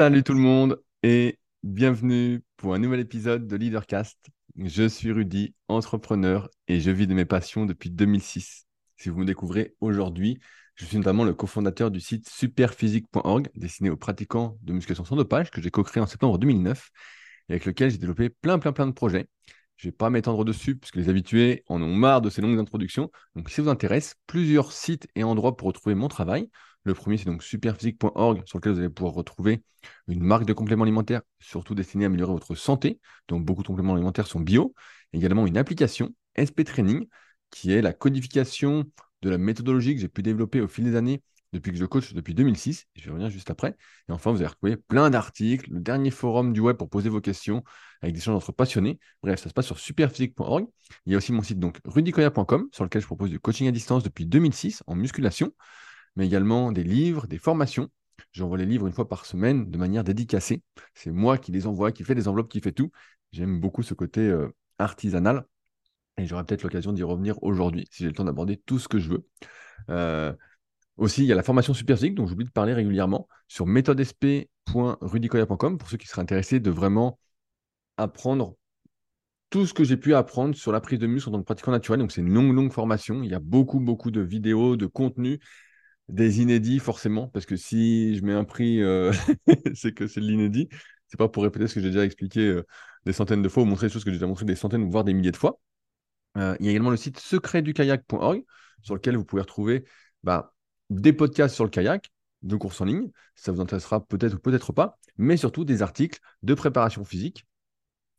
Salut tout le monde et bienvenue pour un nouvel épisode de Leadercast. Je suis Rudy, entrepreneur et je vis de mes passions depuis 2006. Si vous me découvrez aujourd'hui, je suis notamment le cofondateur du site superphysique.org destiné aux pratiquants de musculation sans dopage que j'ai co-créé en septembre 2009 et avec lequel j'ai développé plein plein plein de projets. Je ne vais pas m'étendre dessus puisque les habitués en ont marre de ces longues introductions. Donc si ça vous intéresse, plusieurs sites et endroits pour retrouver mon travail. Le premier, c'est donc superphysique.org, sur lequel vous allez pouvoir retrouver une marque de compléments alimentaires, surtout destinée à améliorer votre santé. Donc, beaucoup de compléments alimentaires sont bio. Également, une application, SP Training, qui est la codification de la méthodologie que j'ai pu développer au fil des années depuis que je coach depuis 2006. Je vais revenir juste après. Et enfin, vous allez retrouver plein d'articles, le dernier forum du web pour poser vos questions avec des échanges entre passionnés. Bref, ça se passe sur superphysique.org. Il y a aussi mon site donc rudicoya.com sur lequel je propose du coaching à distance depuis 2006 en musculation mais également des livres, des formations. J'envoie les livres une fois par semaine de manière dédicacée. C'est moi qui les envoie, qui fait des enveloppes, qui fait tout. J'aime beaucoup ce côté euh, artisanal. Et j'aurai peut-être l'occasion d'y revenir aujourd'hui, si j'ai le temps d'aborder tout ce que je veux. Euh, aussi, il y a la formation Superphysique, dont j'oublie de parler régulièrement, sur méthodesp.rudicoya.com, pour ceux qui seraient intéressés de vraiment apprendre tout ce que j'ai pu apprendre sur la prise de muscle en tant que pratiquant naturel. Donc, c'est une longue, longue formation. Il y a beaucoup, beaucoup de vidéos, de contenu des inédits, forcément, parce que si je mets un prix, euh, c'est que c'est de l'inédit. C'est pas pour répéter ce que j'ai déjà expliqué euh, des centaines de fois ou montrer des choses que j'ai déjà montré des centaines, voire des milliers de fois. Euh, il y a également le site secretdukayak.org sur lequel vous pouvez retrouver bah, des podcasts sur le kayak, de courses en ligne. Ça vous intéressera peut-être ou peut-être pas, mais surtout des articles de préparation physique,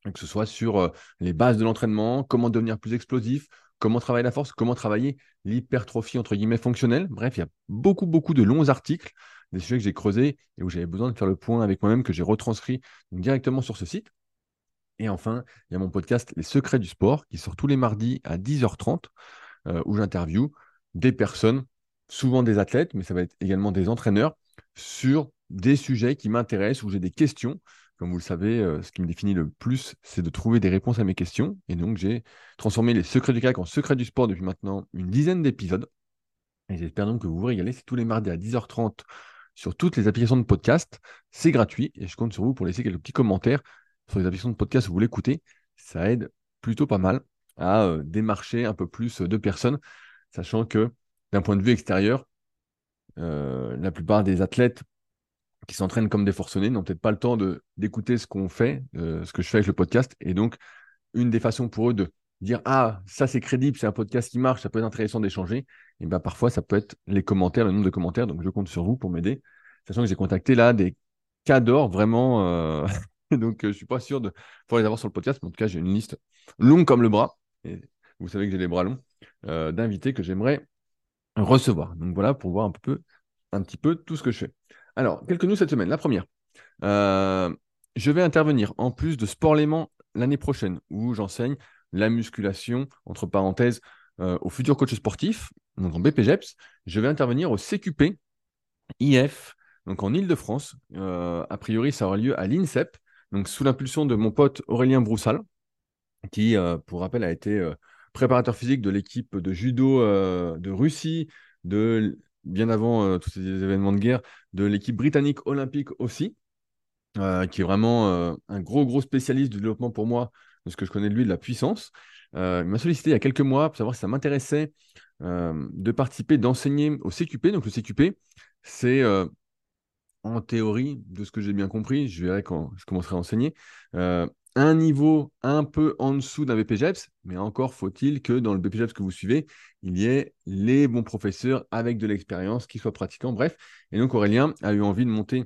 que ce soit sur les bases de l'entraînement, comment devenir plus explosif, comment travailler la force, comment travailler l'hypertrophie entre guillemets fonctionnelle. Bref, il y a beaucoup, beaucoup de longs articles, des sujets que j'ai creusés et où j'avais besoin de faire le point avec moi-même, que j'ai retranscrit directement sur ce site. Et enfin, il y a mon podcast Les Secrets du Sport qui sort tous les mardis à 10h30, euh, où j'interviewe des personnes, souvent des athlètes, mais ça va être également des entraîneurs, sur des sujets qui m'intéressent, où j'ai des questions comme vous le savez, euh, ce qui me définit le plus, c'est de trouver des réponses à mes questions. Et donc, j'ai transformé les secrets du kayak en secrets du sport depuis maintenant une dizaine d'épisodes. Et j'espère donc que vous vous régalez. C'est tous les mardis à 10h30 sur toutes les applications de podcast. C'est gratuit et je compte sur vous pour laisser quelques petits commentaires sur les applications de podcast où vous l'écoutez. Ça aide plutôt pas mal à euh, démarcher un peu plus de personnes, sachant que d'un point de vue extérieur, euh, la plupart des athlètes qui s'entraînent comme des forcenés n'ont peut-être pas le temps d'écouter ce qu'on fait, euh, ce que je fais avec le podcast. Et donc, une des façons pour eux de dire Ah, ça c'est crédible, c'est un podcast qui marche, ça peut être intéressant d'échanger, et bien parfois ça peut être les commentaires, le nombre de commentaires. Donc, je compte sur vous pour m'aider, sachant que j'ai contacté là des cadors vraiment. Euh, donc, je ne suis pas sûr de pouvoir les avoir sur le podcast, mais en tout cas, j'ai une liste longue comme le bras. Et vous savez que j'ai les bras longs, euh, d'invités que j'aimerais recevoir. Donc voilà, pour voir un peu, un petit peu tout ce que je fais. Alors, quelques news cette semaine. La première, euh, je vais intervenir en plus de Sport Léman l'année prochaine, où j'enseigne la musculation, entre parenthèses, euh, aux futurs coachs sportifs, donc en BPGEPS. Je vais intervenir au CQP IF, donc en Ile-de-France. Euh, a priori, ça aura lieu à l'INSEP, donc sous l'impulsion de mon pote Aurélien Broussal, qui, pour rappel, a été préparateur physique de l'équipe de judo de Russie, de bien avant euh, tous ces événements de guerre, de l'équipe britannique olympique aussi, euh, qui est vraiment euh, un gros, gros spécialiste du développement pour moi, de ce que je connais de lui, de la puissance. il m'a sollicité il y a quelques mois pour savoir si ça m'intéressait de participer, d'enseigner au CQP. Donc le CQP, c'est en théorie, de ce que j'ai bien compris, je verrai quand je commencerai à enseigner, un niveau un peu en dessous d'un BPGEPS, mais encore faut-il que dans le BPGEPS que vous suivez, il y ait les bons professeurs avec de l'expérience qui soient pratiquants, bref. Et donc Aurélien a eu envie de monter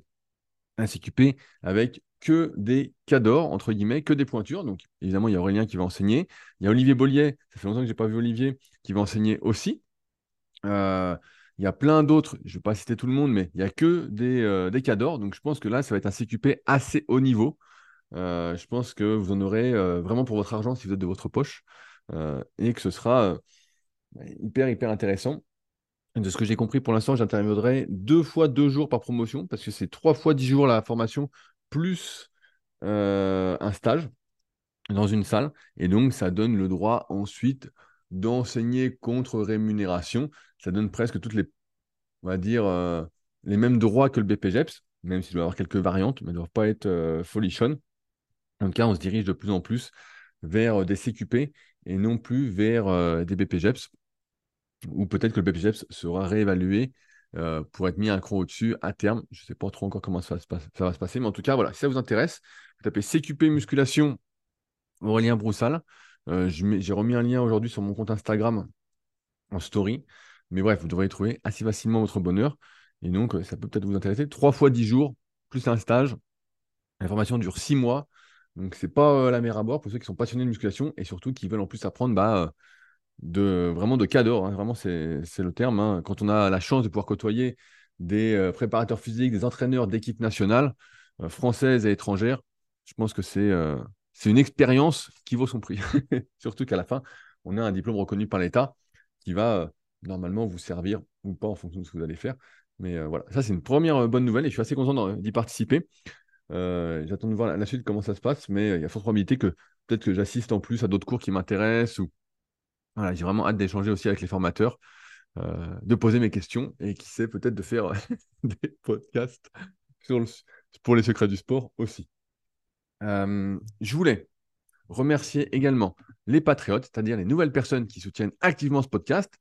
un CQP avec que des cadors, entre guillemets, que des pointures. Donc évidemment, il y a Aurélien qui va enseigner. Il y a Olivier Bollier, ça fait longtemps que je n'ai pas vu Olivier, qui va enseigner aussi. Euh, il y a plein d'autres, je ne vais pas citer tout le monde, mais il n'y a que des, euh, des cadors. Donc je pense que là, ça va être un CQP assez haut niveau. Euh, je pense que vous en aurez euh, vraiment pour votre argent si vous êtes de votre poche euh, et que ce sera hyper, hyper intéressant. De ce que j'ai compris pour l'instant, j'interviendrai deux fois deux jours par promotion parce que c'est trois fois dix jours la formation plus un stage dans une salle. Et donc, ça donne le droit ensuite d'enseigner contre rémunération. Ça donne presque toutes les, on va dire, les mêmes droits que le BPGEPS. même s'il doit y avoir quelques variantes, mais ne doivent pas être folichonnes. En tout cas, on se dirige de plus en plus vers des CQP et non plus vers des BPGEPS, ou peut-être que le BPGEPS sera réévalué pour être mis un cran au-dessus à terme. Je ne sais pas trop encore comment ça va, se passer, mais en tout cas, voilà, si ça vous intéresse, vous tapez CQP musculation Aurélien Broussal. J'ai remis un lien aujourd'hui sur mon compte Instagram en story. Mais bref, vous devrez trouver assez facilement votre bonheur. Et donc, ça peut peut-être vous intéresser. Trois fois dix jours, plus un stage. La formation dure six mois. Donc, ce n'est pas la mer à bord pour ceux qui sont passionnés de musculation et surtout qui veulent en plus apprendre bah, de, vraiment de cador. Hein. Vraiment, c'est le terme. Hein. Quand on a la chance de pouvoir côtoyer des préparateurs physiques, des entraîneurs d'équipes nationales, françaises et étrangères, je pense que c'est une expérience qui vaut son prix. Surtout qu'à la fin, on a un diplôme reconnu par l'État qui va normalement vous servir ou pas en fonction de ce que vous allez faire. Mais voilà, ça c'est une première bonne nouvelle et je suis assez content d'y participer. J'attends de voir la suite comment ça se passe, mais il y a forte probabilité que peut-être que j'assiste en plus à d'autres cours qui m'intéressent ou voilà, j'ai vraiment hâte d'échanger aussi avec les formateurs, de poser mes questions et qui sait peut-être de faire des podcasts sur pour les secrets du sport aussi. Euh, je voulais remercier également les patriotes, c'est-à-dire les nouvelles personnes qui soutiennent activement ce podcast,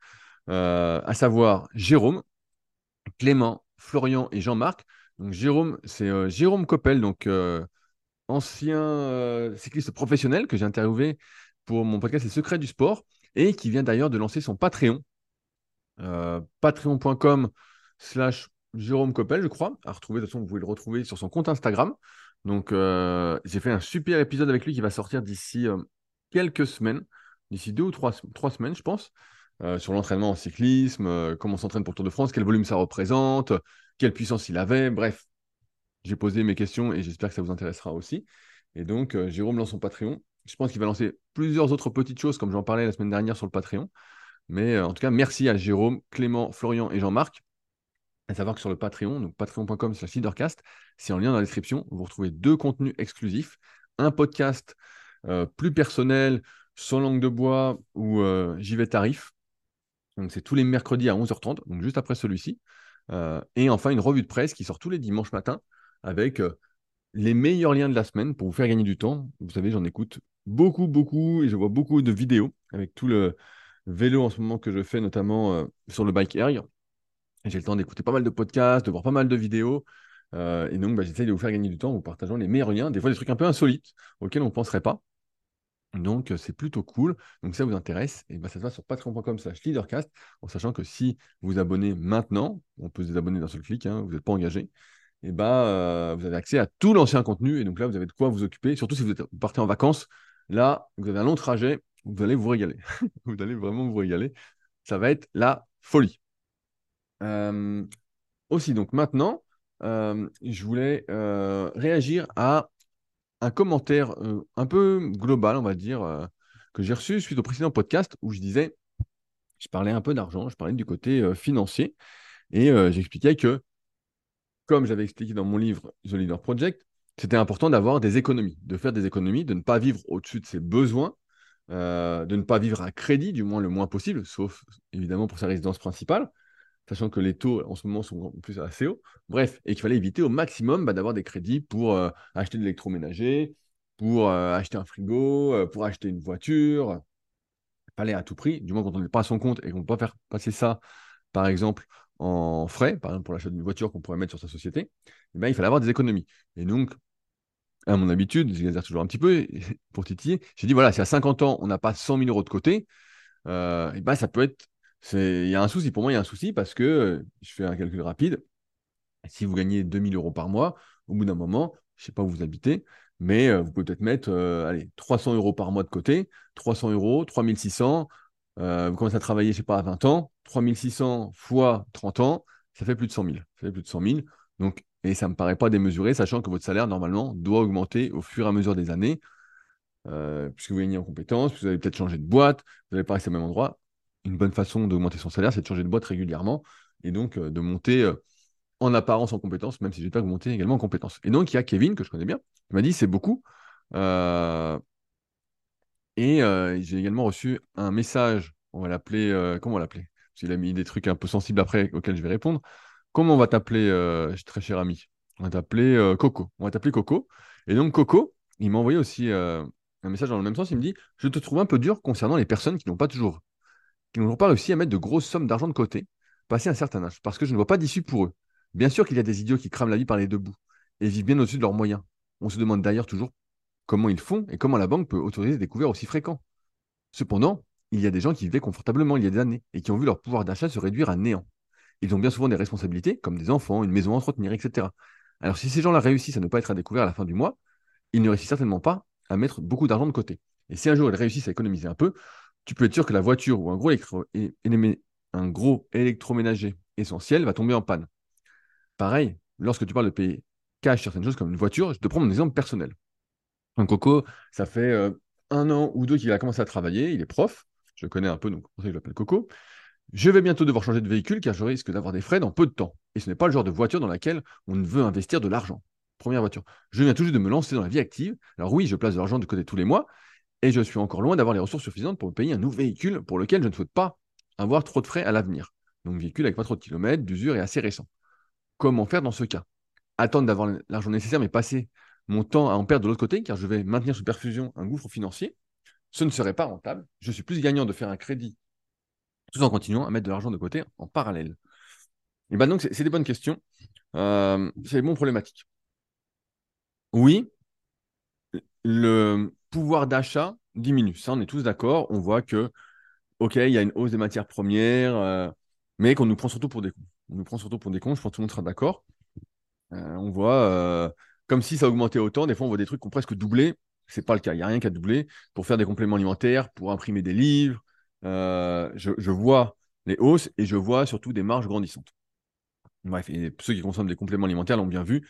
euh, à savoir Jérôme, Clément, Florian et Jean-Marc. Jérôme, c'est euh, Jérôme Coppel, donc ancien cycliste professionnel que j'ai interviewé pour mon podcast Les Secrets du Sport et qui vient d'ailleurs de lancer son Patreon. Patreon.com slash Jérôme Coppel, je crois. À retrouver, de toute façon, vous pouvez le retrouver sur son compte Instagram. Donc, euh, j'ai fait un super épisode avec lui qui va sortir d'ici euh, quelques semaines, d'ici deux ou trois, trois semaines, je pense, euh, sur l'entraînement en cyclisme, comment on s'entraîne pour le Tour de France, quel volume ça représente, quelle puissance il avait. Bref, j'ai posé mes questions et j'espère que ça vous intéressera aussi. Et donc, Jérôme lance son Patreon. Je pense qu'il va lancer plusieurs autres petites choses, comme j'en parlais la semaine dernière sur le Patreon. Mais en tout cas, merci à Jérôme, Clément, Florian et Jean-Marc à savoir que sur le Patreon, donc patreon.com slash leadercast, c'est en lien dans la description, vous retrouvez deux contenus exclusifs, un podcast euh, plus personnel, sans langue de bois, où euh, j'y vais tarif. Donc c'est tous les mercredis à 11h30, donc juste après celui-ci. Euh, et enfin une revue de presse qui sort tous les dimanches matins avec les meilleurs liens de la semaine pour vous faire gagner du temps. Vous savez, j'en écoute beaucoup, beaucoup, et je vois beaucoup de vidéos avec tout le vélo en ce moment que je fais, notamment sur le bike air j'ai le temps d'écouter pas mal de podcasts, de voir pas mal de vidéos. Euh, et donc, bah, j'essaie de vous faire gagner du temps en vous partageant les meilleurs liens, des fois des trucs un peu insolites auxquels on ne penserait pas. Donc, euh, c'est plutôt cool. Donc, si ça vous intéresse, et bah, ça se passe sur patreon.com slash leadercast, en sachant que si vous vous abonnez maintenant, on peut se désabonner d'un seul clic, hein, vous n'êtes pas engagé, et bah, euh, vous avez accès à tout l'ancien contenu. Et donc là, vous avez de quoi vous occuper, surtout si vous, partez en vacances. Là, vous avez un long trajet, vous allez vous régaler. vous allez vraiment vous régaler. Ça va être la folie. Euh, aussi, donc maintenant, je voulais réagir à un commentaire un peu global, on va dire, que j'ai reçu suite au précédent podcast où je disais, je parlais un peu d'argent, je parlais du côté financier, et j'expliquais que, comme j'avais expliqué dans mon livre The Leader Project, c'était important d'avoir des économies, de faire des économies, de ne pas vivre au-dessus de ses besoins, de ne pas vivre à crédit, du moins le moins possible, sauf évidemment pour sa résidence principale, sachant que les taux en ce moment sont en plus assez hauts. Bref, et qu'il fallait éviter au maximum bah, d'avoir des crédits pour euh, acheter de l'électroménager, pour euh, acheter un frigo, euh, pour acheter une voiture. Il fallait à tout prix, du moins quand on n'est pas à son compte et qu'on ne peut pas faire passer ça, par exemple, en frais, par exemple pour l'achat d'une voiture qu'on pourrait mettre sur sa société, eh ben, il fallait avoir des économies. Et donc, à mon habitude, je toujours un petit peu pour titiller, j'ai dit voilà, si à 50 ans, on n'a pas 100 000 euros de côté, eh ben, ça peut être il y a un souci. Pour moi, il y a un souci parce que, je fais un calcul rapide, si vous gagnez 2000 euros par mois, au bout d'un moment, je ne sais pas où vous habitez, mais euh, vous pouvez peut-être mettre euh, allez, 300 euros par mois de côté, 300 euros, 3600, euh, vous commencez à travailler, je ne sais pas, à 20 ans, 3600 fois 30 ans, ça fait plus de 100 000. Ça fait plus de 100 000. Donc, et ça ne me paraît pas démesuré, sachant que votre salaire, normalement, doit augmenter au fur et à mesure des années, puisque vous gagnez en compétences, puisque vous allez peut-être changer de boîte, vous n'allez pas rester au même endroit une bonne façon d'augmenter son salaire, c'est de changer de boîte régulièrement et donc euh, de monter euh, en apparence en compétences, même si que vous montez également en compétences. Et donc, il y a Kevin, que je connais bien, qui m'a dit c'est beaucoup. Euh, et j'ai également reçu un message, on va l'appeler, comment on va l'appeler? Parce qu'il a mis des trucs un peu sensibles après auxquels je vais répondre. Comment on va t'appeler, très cher ami? On va t'appeler Coco. On va t'appeler Coco. Et donc, Coco, il m'a envoyé aussi un message dans le même sens. Il me dit Je te trouve un peu dur concernant les personnes qui n'ont pas toujours, qui n'ont pas réussi à mettre de grosses sommes d'argent de côté, passé un certain âge, parce que je ne vois pas d'issue pour eux. Bien sûr qu'il y a des idiots qui crament la vie par les deux bouts et vivent bien au-dessus de leurs moyens. On se demande d'ailleurs toujours comment ils font et comment la banque peut autoriser des couverts aussi fréquents. Cependant, il y a des gens qui vivaient confortablement il y a des années et qui ont vu leur pouvoir d'achat se réduire à néant. Ils ont bien souvent des responsabilités, comme des enfants, une maison à entretenir, etc. Alors si ces gens-là réussissent à ne pas être à découvert à la fin du mois, ils ne réussissent certainement pas à mettre beaucoup d'argent de côté. Et si un jour ils réussissent à économiser un peu, tu peux être sûr que la voiture ou un gros, un gros électroménager essentiel va tomber en panne. Pareil, lorsque tu parles de payer cash certaines choses comme une voiture, je te prends mon exemple personnel. Un Coco, ça fait euh, un an ou deux qu'il a commencé à travailler, il est prof, je connais un peu, donc pour je l'appelle Coco. Je vais bientôt devoir changer de véhicule car je risque d'avoir des frais dans peu de temps. Et ce n'est pas le genre de voiture dans laquelle on veut investir de l'argent. Première voiture. Je viens tout juste de me lancer dans la vie active. Alors oui, je place de l'argent de côté tous les mois et je suis encore loin d'avoir les ressources suffisantes pour me payer un nouveau véhicule pour lequel je ne souhaite pas avoir trop de frais à l'avenir. Donc véhicule avec pas trop de kilomètres, d'usure et assez récent. Comment faire dans ce cas? Attendre d'avoir l'argent nécessaire mais passer mon temps à en perdre de l'autre côté car je vais maintenir sous perfusion un gouffre financier ce ne serait pas rentable. Je suis plus gagnant de faire un crédit tout en continuant à mettre de l'argent de côté en parallèle. Et ben donc, c'est des bonnes questions. Euh, c'est des bonnes problématiques. Oui, le pouvoir d'achat diminue. Ça, on est tous d'accord. On voit que, OK, il y a une hausse des matières premières, euh, mais qu'on nous prend surtout pour des cons. On nous prend surtout pour des cons. Je pense que tout le monde sera d'accord. Euh, on voit comme si ça augmentait autant. Des fois, on voit des trucs qui ont presque doublé c'est pas le cas. Il n'y a rien qu'à doubler pour faire des compléments alimentaires, pour imprimer des livres. Euh, je, vois les hausses et je vois surtout des marges grandissantes. Bref, et ceux qui consomment des compléments alimentaires l'ont bien vu.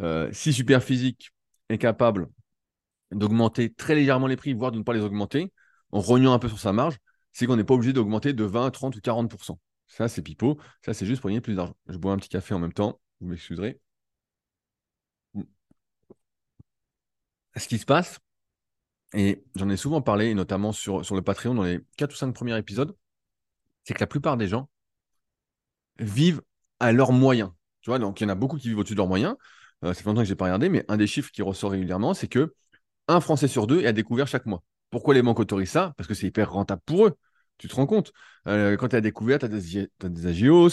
Euh, si Superphysique est capable d'augmenter très légèrement les prix, voire de ne pas les augmenter, en rognant un peu sur sa marge, c'est qu'on n'est pas obligé d'augmenter de 20, 30 ou 40%. Ça, c'est pipeau. Ça, c'est juste pour gagner plus d'argent. Je bois un petit café en même temps. Vous m'excuserez. ce qui se passe, et j'en ai souvent parlé, notamment sur, sur le Patreon dans les 4 ou 5 premiers épisodes, c'est que la plupart des gens vivent à leurs moyens. Tu vois, donc il y en a beaucoup qui vivent au-dessus de leurs moyens. Euh, ça fait longtemps que je n'ai pas regardé, mais un des chiffres qui ressort régulièrement, c'est que un Français sur deux est à découvert chaque mois. Pourquoi les banques autorisent ça? Parce que c'est hyper rentable pour eux. Tu te rends compte? Euh, Quand tu es à découvert, tu as des, agios.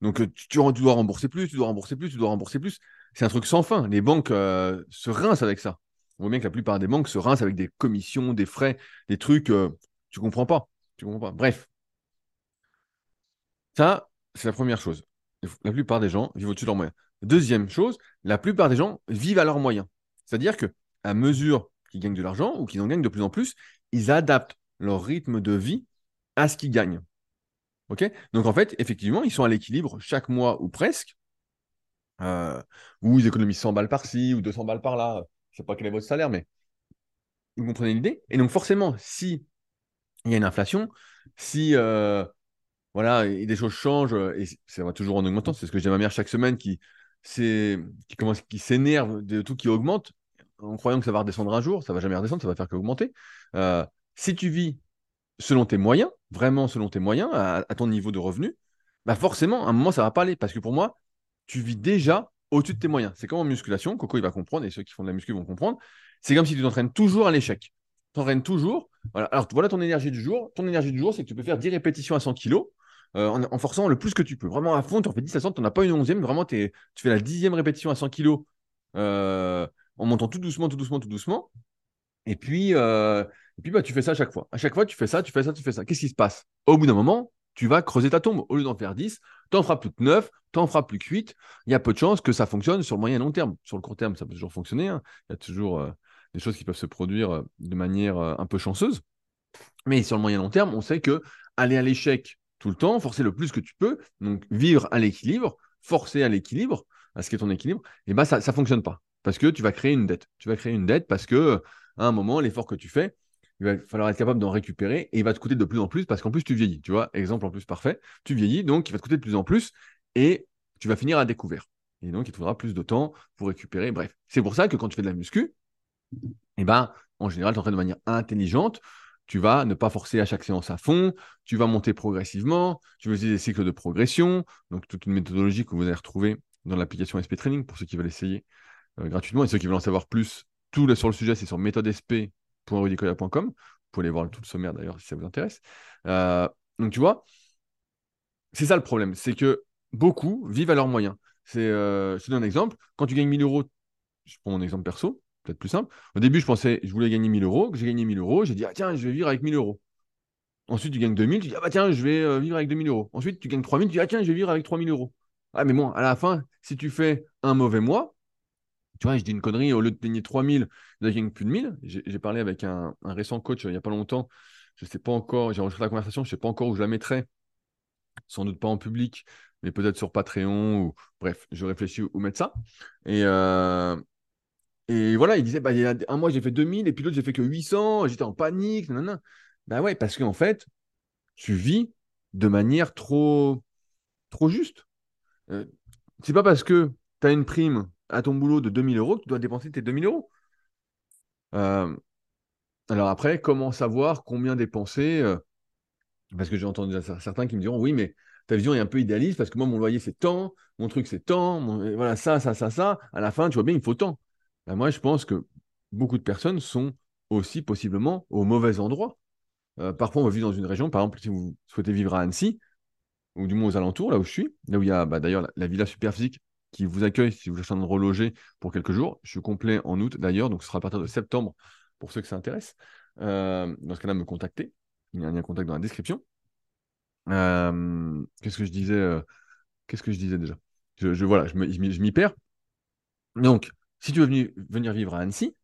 Donc euh, tu, tu, dois rembourser plus, tu dois rembourser plus, tu dois rembourser plus. C'est un truc sans fin. Les banques se rincent avec ça. On voit bien que la plupart des banques se rincent avec des commissions, des frais, des trucs, euh, tu comprends pas. Tu comprends pas. Bref. Ça, c'est la première chose. La plupart des gens vivent au-dessus de leurs moyens. Deuxième chose, la plupart des gens vivent à leurs moyens. C'est-à-dire que à mesure qu'ils gagnent de l'argent ou qu'ils en gagnent de plus en plus, ils adaptent leur rythme de vie à ce qu'ils gagnent. Ok? Donc en fait, effectivement, ils sont à l'équilibre chaque mois ou presque, euh, ou ils économisent 100 balles par-ci ou 200 balles par-là je sais pas quel est votre salaire, mais vous comprenez l'idée? Et donc forcément, si il y a une inflation, si euh, voilà, et des choses changent, et ça va toujours en augmentant, c'est ce que j'ai ma mère chaque semaine qui, qui commence, qui s'énerve de tout qui augmente, en croyant que ça va redescendre un jour, ça va jamais redescendre, ça va faire qu'augmenter. Euh, si tu vis selon tes moyens, vraiment selon tes moyens, à, ton niveau de revenu, bah forcément, à un moment, ça va pas aller. Parce que pour moi, tu vis déjà au-dessus de tes moyens. C'est comme en musculation, Coco il va comprendre, et ceux qui font de la muscu vont comprendre. C'est comme si tu t'entraînes toujours à l'échec. Tu t'entraînes toujours. Voilà. Alors voilà ton énergie du jour. Ton énergie du jour, c'est que tu peux faire 10 répétitions à 100 kg euh, en, forçant le plus que tu peux. Vraiment à fond, tu en fais 10 à 100, tu n'en as pas une onzième. Vraiment, tu fais la dixième répétition à 100 kg euh, en montant tout doucement, tout doucement, tout doucement. Et puis, euh, et bah, tu fais ça à chaque fois. À chaque fois, tu fais ça, tu fais ça, tu fais ça. Qu'est-ce qui se passe? Au bout d'un moment, tu vas creuser ta tombe. Au lieu d'en faire 10, tu en feras plus que 9, tu en feras plus que 8. Il y a peu de chances que ça fonctionne sur le moyen et long terme. Sur le court terme, ça peut toujours fonctionner. Hein. Il y a toujours euh, des choses qui peuvent se produire euh, de manière un peu chanceuse. Mais sur le moyen et long terme, on sait que aller à l'échec tout le temps, forcer le plus que tu peux, donc vivre à l'équilibre, forcer à l'équilibre, à ce qui est ton équilibre, et eh ben ça ne fonctionne pas. Parce que tu vas créer une dette. Tu vas créer une dette parce que à un moment, l'effort que tu fais, il va falloir être capable d'en récupérer et il va te coûter de plus en plus parce qu'en plus tu vieillis. Tu vois, exemple en plus parfait, tu vieillis, donc il va te coûter de plus en plus et tu vas finir à découvert. Et donc il te faudra plus de temps pour récupérer. Bref, c'est pour ça que quand tu fais de la muscu, eh ben, en général, tu entraînes de manière intelligente. Tu vas ne pas forcer à chaque séance à fond, tu vas monter progressivement, tu vas utiliser des cycles de progression, donc toute une méthodologie que vous allez retrouver dans l'application SP Training pour ceux qui veulent essayer gratuitement et ceux qui veulent en savoir plus. Tout sur le sujet, c'est sur méthodesp.rudicoya.com. Vous pouvez aller voir tout le sommaire d'ailleurs si ça vous intéresse. Euh, donc tu vois, c'est ça le problème, c'est que beaucoup vivent à leurs moyens. C'est, euh, je te donne un exemple. Quand tu gagnes 1000 euros, je prends mon exemple perso, peut-être plus simple. Au début, je pensais, je voulais gagner 1000 euros. J'ai gagné 1000 euros. J'ai dit, ah, tiens, je vais vivre avec 1000 euros. Ensuite, tu gagnes 2000. Tu dis, ah bah tiens, je vais euh, vivre avec 2000 euros. Ensuite, tu gagnes 3000. Tu dis, ah tiens, je vais vivre avec 3000 euros. Ah, mais bon, à la fin, si tu fais un mauvais mois, tu vois, je dis une connerie, au lieu de gagner 3000, tu gagnes plus de 1000. J'ai parlé avec un, récent coach euh, il n'y a pas longtemps. Je ne sais pas encore, j'ai enregistré la conversation, je ne sais pas encore où je la mettrai. Sans doute pas en public, mais peut-être sur Patreon ou bref, je réfléchis où mettre ça. Et, euh, et voilà, il disait, bah, il y a un mois, j'ai fait 2000 et puis l'autre, j'ai fait que 800, j'étais en panique. Nanana. Bah ouais, parce qu'en fait, tu vis de manière trop, trop juste. Euh, c'est pas parce que tu as une prime à ton boulot de 2000 euros tu dois dépenser tes 2000 euros. Euh, alors après, comment savoir combien dépenser euh, Parce que j'ai entendu certains qui me diront, oui, mais ta vision est un peu idéaliste parce que moi, mon loyer, c'est tant, mon truc, c'est tant, voilà, ça, ça, ça, ça. À la fin, tu vois bien, il faut tant. Ben, moi, je pense que beaucoup de personnes sont aussi possiblement au mauvais endroit. Euh, parfois, on vivre dans une région, par exemple, si vous souhaitez vivre à Annecy, ou du moins aux alentours, là où je suis, là où il y a bah, d'ailleurs la, Villa Superphysique qui vous accueille si vous cherchez de reloger pour quelques jours. Je suis complet en août d'ailleurs, donc ce sera à partir de septembre pour ceux que ça intéresse. Euh, dans ce cas-là, me contacter. Il y a un lien contact dans la description. Euh, qu'est-ce que je disais Qu'est-ce que je disais déjà? Je, voilà, je m'y perds. Donc, si tu veux venir, vivre à Annecy,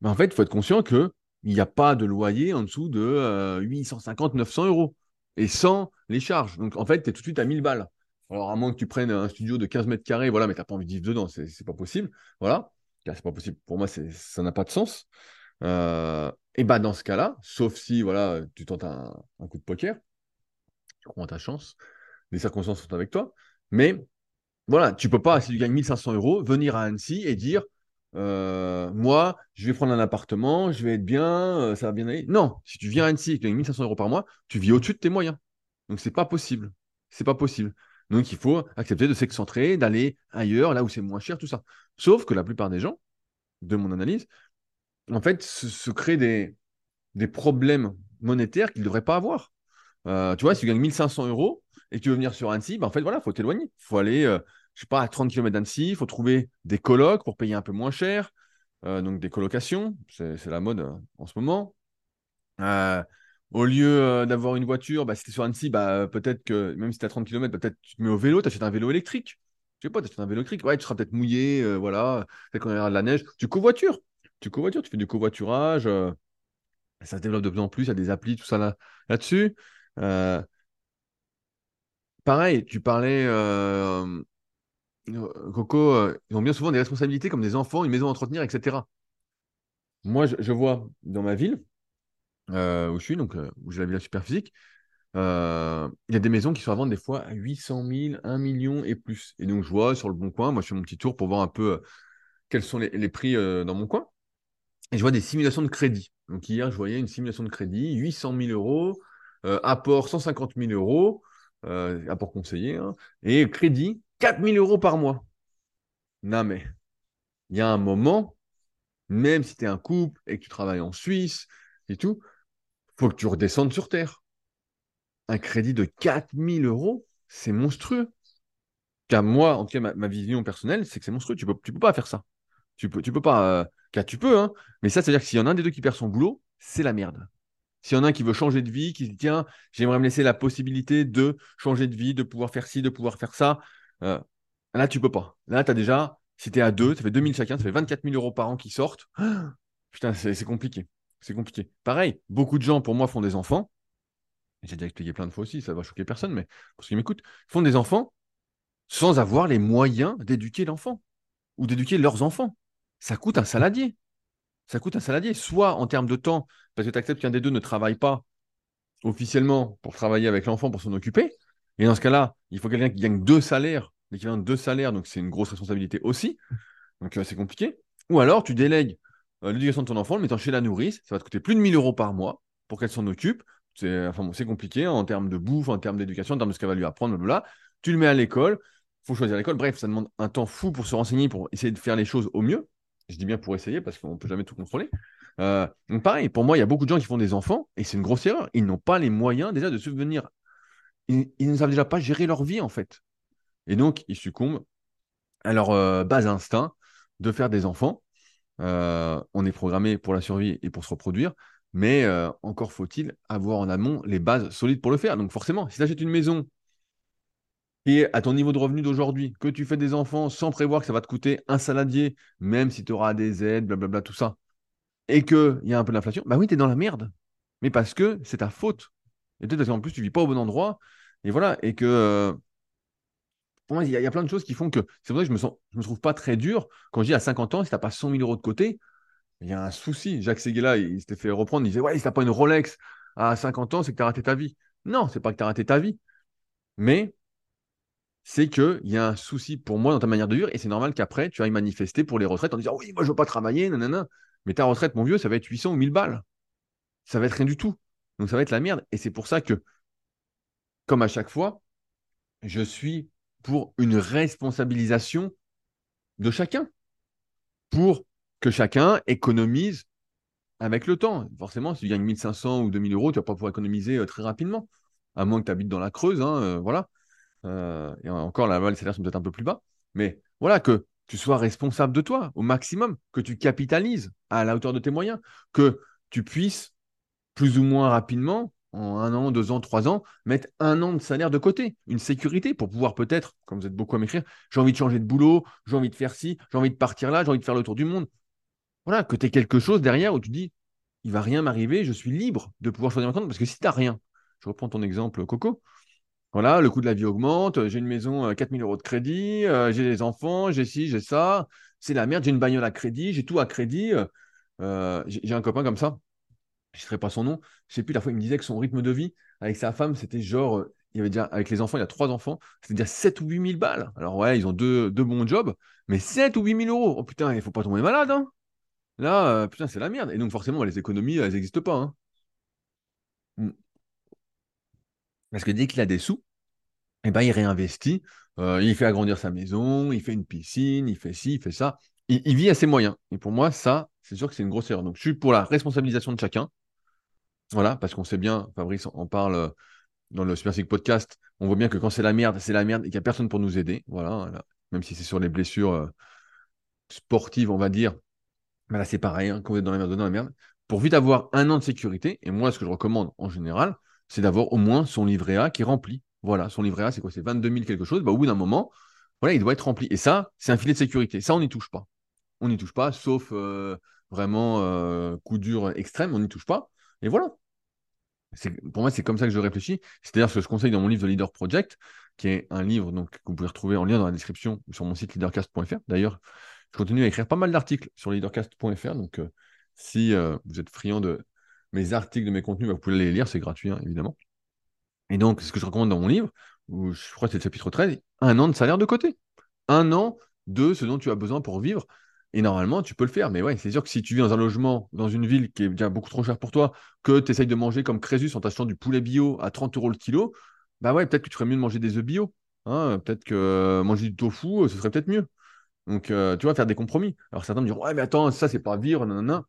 ben en fait, il faut être conscient qu'il n'y a pas de loyer en dessous de 850, euh, 900 euros. Et sans les charges. Donc, en fait, tu es tout de suite à 1000 balles. Alors, à moins que tu prennes un studio de 15 mètres carrés, voilà, mais tu n'as pas envie de vivre dedans, c'est, n'est pas possible. Voilà. C'est pas possible. Pour moi, ça n'a pas de sens. Euh, et bah, dans ce cas-là, sauf si voilà, tu tentes un, coup de poker, tu crois ta chance, les circonstances sont avec toi. Mais voilà, tu peux pas, si tu gagnes 1500 euros, venir à Annecy et dire euh, moi, je vais prendre un appartement, je vais être bien, euh, ça va bien aller. Non, si tu viens à Annecy et que tu gagnes 1500 euros par mois, tu vis au-dessus de tes moyens. Donc, c'est pas possible. C'est pas possible. Donc, il faut accepter de s'excentrer, d'aller ailleurs, là où c'est moins cher, tout ça. Sauf que la plupart des gens, de mon analyse, en fait, se, créent des, des problèmes monétaires qu'ils ne devraient pas avoir. Euh, tu vois, si tu gagnes 1500 euros et que tu veux venir sur Annecy, ben en fait, voilà, il faut t'éloigner. Faut aller je sais pas, à 30 km d'Annecy, il faut trouver des colocs pour payer un peu moins cher, euh, donc des colocations, c'est la mode euh, en ce moment. Au lieu d'avoir une voiture, bah, si tu es sur Annecy, bah, peut-être que même si tu es à 30 km, peut-être tu te mets au vélo, tu achètes un vélo électrique. Je sais pas, tu achètes un vélo électrique, ouais, tu seras peut-être mouillé, voilà, peut-être qu'on aura de la neige. Tu covoitures, tu covoitures, tu fais du covoiturage, ça se développe de plus en plus, il y a des applis, tout ça là, là-dessus. pareil, tu parlais Coco, ils ont bien souvent des responsabilités comme des enfants, une maison à entretenir, etc. Moi, je, vois dans ma ville, euh, où je suis, euh, où j'ai la villa super physique, il y a des maisons qui sont à vendre des fois à 800 000, 1 million et plus. Et donc, je vois sur le bon coin, moi, je fais mon petit tour pour voir un peu quels sont les, prix dans mon coin. Et je vois des simulations de crédit. Donc, hier, je voyais une simulation de crédit, 800 000 euros, apport 150 000 euros, apport conseillé, hein, et crédit 4000 euros par mois. Non, mais il y a un moment, même si tu es un couple et que tu travailles en Suisse et tout, faut que tu redescendes sur Terre. Un crédit de 4000 euros, c'est monstrueux. Car moi, en tout cas, ma, vision personnelle, c'est que c'est monstrueux. Tu peux, peux pas faire ça. Tu peux, peux pas. Euh, tu peux, hein. Mais ça, c'est-à-dire que s'il y en a un des deux qui perd son boulot, c'est la merde. S'il y en a un qui veut changer de vie, qui se dit, tiens, j'aimerais me laisser la possibilité de changer de vie, de pouvoir faire ci, de pouvoir faire ça, euh, là, tu peux pas. Là, tu as déjà, si tu es à deux, ça fait 2000 chacun, ça fait 24 000 euros par an qui sortent. putain, c'est compliqué. C'est compliqué. Pareil, beaucoup de gens, pour moi, font des enfants. J'ai déjà expliqué plein de fois aussi, ça va choquer personne, mais pour ceux qui m'écoutent, font des enfants sans avoir les moyens d'éduquer l'enfant ou d'éduquer leurs enfants. Ça coûte un saladier. Ça coûte un saladier, soit en termes de temps, parce que tu acceptes qu'un des deux ne travaille pas officiellement pour travailler avec l'enfant, pour s'en occuper, et dans ce cas-là, il faut quelqu'un qui gagne deux salaires, l'équivalent de deux salaires, donc c'est une grosse responsabilité aussi. Donc euh, c'est compliqué. Ou alors tu délègues l'éducation de ton enfant, le mettant chez la nourrice, ça va te coûter plus de 1000 euros par mois pour qu'elle s'en occupe. C'est enfin, bon, compliqué hein, en termes de bouffe, en termes d'éducation, en termes de ce qu'elle va lui apprendre, là. Tu le mets à l'école, faut choisir l'école. Bref, ça demande un temps fou pour se renseigner, pour essayer de faire les choses au mieux. Je dis bien pour essayer parce qu'on ne peut jamais tout contrôler. Euh, donc pareil, pour moi, il y a beaucoup de gens qui font des enfants et c'est une grosse erreur. Ils n'ont pas les moyens déjà de subvenir. Ils, ne savent déjà pas gérer leur vie en fait. Et donc, ils succombent à leur euh, bas instinct de faire des enfants. Euh, on est programmé pour la survie et pour se reproduire, mais encore faut-il avoir en amont les bases solides pour le faire. Donc forcément, si tu achètes une maison et à ton niveau de revenu d'aujourd'hui, que tu fais des enfants sans prévoir que ça va te coûter un saladier, même si tu auras des aides, blablabla, tout ça, et qu'il y a un peu d'inflation, bah oui, tu es dans la merde. Mais parce que c'est ta faute. Et peut-être parce qu'en plus, tu ne vis pas au bon endroit. Et voilà. Et que. Pour moi, il y, a plein de choses qui font que. C'est pour ça que je me, sens, me trouve pas très dur quand je dis à 50 ans, si tu n'as pas 100 000 euros de côté, il y a un souci. Jacques Seguela, il, s'était fait reprendre. Il disait Ouais, si tu n'as pas une Rolex à 50 ans, c'est que tu as raté ta vie. Non, c'est pas que tu as raté ta vie. Mais c'est qu'il y a un souci pour moi dans ta manière de vivre et c'est normal qu'après, tu ailles manifester pour les retraites en disant Oui, moi, je veux pas travailler, nanana. Mais ta retraite, mon vieux, ça va être 800 ou 1000 balles. Ça va être rien du tout. Donc, ça va être la merde. Et c'est pour ça que, comme à chaque fois, je suis pour une responsabilisation de chacun. Pour que chacun économise avec le temps. Forcément, si tu gagnes 1500 ou 2000 euros, tu ne vas pas pouvoir économiser euh, très rapidement. À moins que tu habites dans la Creuse, hein, euh, voilà. Euh, et encore, là-bas, les salaires sont peut-être un peu plus bas. Mais voilà, que tu sois responsable de toi au maximum, que tu capitalises à la hauteur de tes moyens, que tu puisses plus ou moins rapidement, en un an, deux ans, trois ans, mettre un an de salaire de côté, une sécurité pour pouvoir peut-être, comme vous êtes beaucoup à m'écrire, j'ai envie de changer de boulot, j'ai envie de faire ci, j'ai envie de partir là, j'ai envie de faire le tour du monde. Voilà, que tu aies quelque chose derrière où tu dis, il va rien m'arriver, je suis libre de pouvoir choisir maintenant, parce que si tu n'as rien, je reprends ton exemple, Coco, voilà, le coût de la vie augmente, j'ai une maison à 4000 euros de crédit, euh, j'ai des enfants, j'ai ci, j'ai ça, c'est la merde, j'ai une bagnole à crédit, j'ai tout à crédit. Euh, j'ai un copain comme ça, je ne pas son nom, je sais plus, la fois il me disait que son rythme de vie avec sa femme, c'était genre, euh, il avait déjà, avec les enfants, il a trois enfants, c'était déjà 7 ou 8 000 balles. Alors ouais, ils ont deux, deux bons jobs, mais 7 ou 8 000 euros, oh putain, il ne faut pas tomber malade, hein. Là, putain, c'est la merde. Et donc forcément, les économies, elles n'existent pas. Hein. Hmm. Parce que dès qu'il a des sous, eh ben, il réinvestit, euh, il fait agrandir sa maison, il fait une piscine, il fait ci, il fait ça. Il, vit à ses moyens. Et pour moi, ça, c'est sûr que c'est une grosse erreur. Donc, je suis pour la responsabilisation de chacun. Voilà, parce qu'on sait bien, Fabrice en parle euh, dans le Super Podcast, on voit bien que quand c'est la merde, c'est la merde et qu'il n'y a personne pour nous aider. Voilà, même si c'est sur les blessures euh, sportives, on va dire. Mais là, c'est pareil, hein, quand vous êtes dans la merde, dans la merde. Pour vite avoir un an de sécurité, et moi, ce que je recommande en général, c'est d'avoir au moins son livret A qui est rempli. Voilà, son livret A, c'est quoi? C'est 22 000 quelque chose. Bah, au bout d'un moment, voilà, il doit être rempli. Et ça, c'est un filet de sécurité. Ça, on n'y touche pas. On n'y touche pas, sauf euh, vraiment coup dur extrême, on n'y touche pas. Et voilà. Pour moi, c'est comme ça que je réfléchis. C'est d'ailleurs ce que je conseille dans mon livre The Leader Project, qui est un livre donc, que vous pouvez retrouver en lien dans la description sur mon site leadercast.fr. D'ailleurs, je continue à écrire pas mal d'articles sur leadercast.fr. Donc, euh, si vous êtes friand de mes articles, de mes contenus, bah, vous pouvez les lire, c'est gratuit, hein, évidemment. Et donc, ce que je recommande dans mon livre, je crois que c'est le chapitre 13, un an de salaire de côté. Un an de ce dont tu as besoin pour vivre. Et normalement, tu peux le faire. Mais ouais, c'est sûr que si tu vis dans un logement, dans une ville qui est déjà beaucoup trop chère pour toi, que tu essayes de manger comme Crésus en t'achetant du poulet bio à 30 euros le kilo, bah ouais, peut-être que tu ferais mieux de manger des œufs bio. Hein. peut-être que manger du tofu, ce serait peut-être mieux. Donc, euh, tu vois, faire des compromis. Alors, certains me diront, ouais, mais attends, ça, c'est pas vivre, nanana.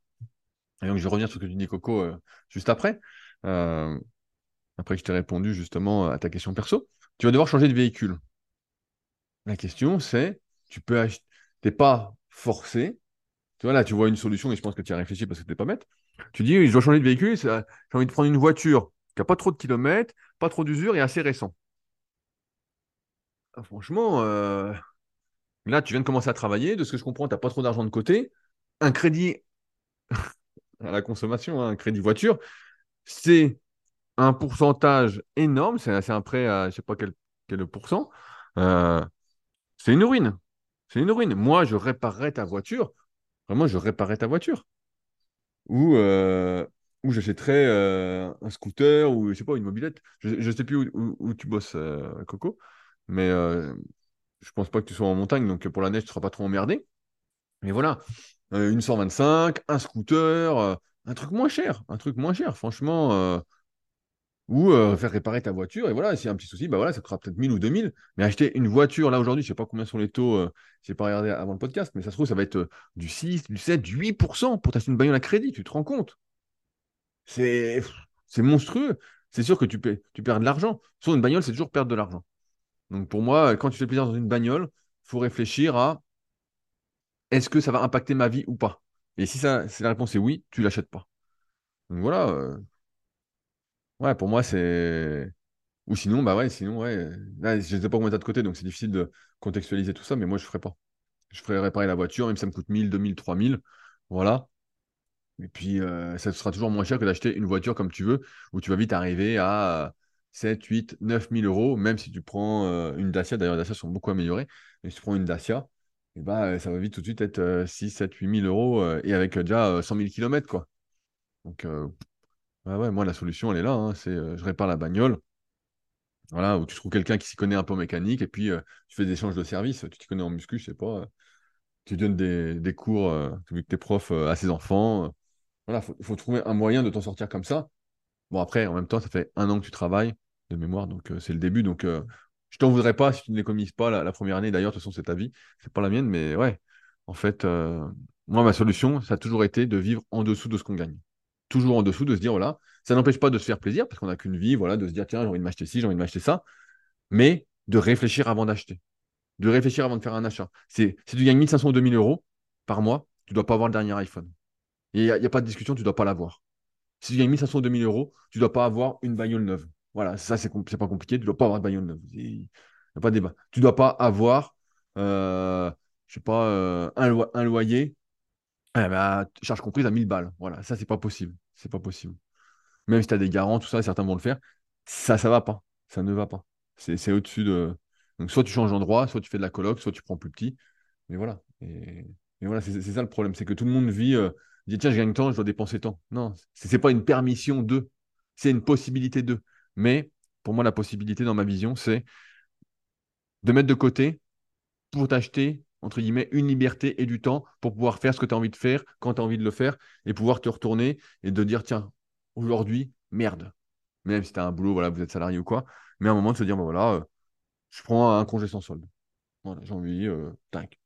Et donc, je vais revenir sur ce que tu dis, Coco, euh, juste après. Euh, après que je t'ai répondu justement à ta question perso, tu vas devoir changer de véhicule. La question, c'est, tu peux acheter, t'es pas forcé. Tu vois, là, tu vois une solution et je pense que tu as réfléchi parce que tu pas bête. Tu dis, je dois changer de véhicule, j'ai envie de prendre une voiture qui n'a pas trop de kilomètres, pas trop d'usure et assez récent. Ah, franchement, euh, là, tu viens de commencer à travailler. De ce que je comprends, tu n'as pas trop d'argent de côté. Un crédit à la consommation, hein, un crédit voiture, c'est un pourcentage énorme, c'est un prêt à je ne sais pas quel, quel pourcent, euh, c'est une ruine. C'est une ruine. Moi, je réparerais ta voiture. Vraiment, je réparerais ta voiture. Ou, euh, j'achèterais euh, un scooter ou je pas, une mobilette. Je ne sais plus où, tu bosses, Coco. Mais je pense pas que tu sois en montagne, donc pour la neige, tu ne seras pas trop emmerdé. Mais voilà, une 125, un scooter, un truc moins cher. Un truc moins cher. Franchement, Ou euh, faire réparer ta voiture, et voilà, s'il y a un petit souci, bah voilà, ça coûtera peut-être 1000 ou 2000. Mais acheter une voiture, là aujourd'hui, je sais pas combien sont les taux, euh, je n'ai pas regardé avant le podcast, mais ça se trouve, ça va être euh, du 6, du 7, du 8% pour t'acheter une bagnole à crédit, tu te rends compte? C'est monstrueux. C'est sûr que tu, perds, tu perds de l'argent. Sur une bagnole, c'est toujours perdre de l'argent. Donc pour moi, quand tu fais plaisir dans une bagnole, il faut réfléchir à est-ce que ça va impacter ma vie ou pas? Et si ça, si la réponse est oui, tu l'achètes pas. Donc voilà, euh, ouais, pour moi, c'est. Ou sinon, bah ouais, sinon, ouais. Là, je ne sais pas combien t'as de côté, donc c'est difficile de contextualiser tout ça, mais moi, je ne ferais pas. Je ferais réparer la voiture, même si ça me coûte 1000, 2000, 3000. Voilà. Et puis, euh, ça sera toujours moins cher que d'acheter une voiture comme tu veux, où tu vas vite arriver à 7, 8, 9 000 euros, même si tu prends euh, une Dacia. D'ailleurs, les Dacia sont beaucoup améliorées. Mais si tu prends une Dacia, et bah, ça va vite tout de suite être 6, 7, 8 000 euros euh, et avec déjà 100 000 km, quoi. Donc, moi, la solution, elle est là. hein, c'est je répare la bagnole. Voilà, où tu trouves quelqu'un qui s'y connaît un peu en mécanique et puis tu fais des échanges de services. Tu t'y connais en muscu, je sais pas. tu donnes des, cours, vu que tu es prof, à ses enfants. Voilà, il faut, trouver un moyen de t'en sortir comme ça. Bon, après, en même temps, ça fait un an que tu travailles de mémoire, donc c'est le début. Donc, je t'en voudrais pas si tu ne l'économises pas la, première année. D'ailleurs, de toute façon, c'est ta vie, c'est pas la mienne, mais ouais, en fait, moi, ma solution, ça a toujours été de vivre en dessous de ce qu'on gagne. Toujours en dessous, de se dire, voilà, ça n'empêche pas de se faire plaisir, parce qu'on n'a qu'une vie, voilà, de se dire, tiens, j'ai envie de m'acheter ci, j'ai envie de m'acheter ça, mais de réfléchir avant d'acheter. De réfléchir avant de faire un achat. C'est, si tu gagnes 1500 ou 2000 euros par mois, tu ne dois pas avoir le dernier iPhone. Il n'y a, pas de discussion, tu ne dois pas l'avoir. Si tu gagnes 1500 ou 2000 euros, tu ne dois pas avoir une bagnole neuve. Voilà, ça, c'est, c'est pas compliqué, tu ne dois pas avoir de bagnole neuve. Il n'y a pas de débat. Tu ne dois pas avoir, euh, je sais pas, euh, un, un, loyer, eh ben, charge comprise à 1000 balles. Voilà, ça, c'est pas possible. C'est pas possible même si tu as des garants, tout ça, certains vont le faire, ça, ça va pas. Ça ne va pas. C'est au-dessus de. Donc, soit tu changes d'endroit, soit tu fais de la coloc, soit tu prends plus petit. Mais voilà. Et, voilà, c'est ça le problème. C'est que tout le monde vit, euh, dit tiens, je gagne tant, je dois dépenser tant. Non, ce n'est pas une permission de, c'est une possibilité de. Mais pour moi, la possibilité dans ma vision, c'est de mettre de côté pour t'acheter, entre guillemets, une liberté et du temps pour pouvoir faire ce que tu as envie de faire quand tu as envie de le faire et pouvoir te retourner et de dire tiens, aujourd'hui, merde. Même si tu as un boulot, voilà, vous êtes salarié ou quoi. Mais à un moment de se dire, bah voilà, euh, je prends un congé sans solde. Voilà, j'ai envie, euh,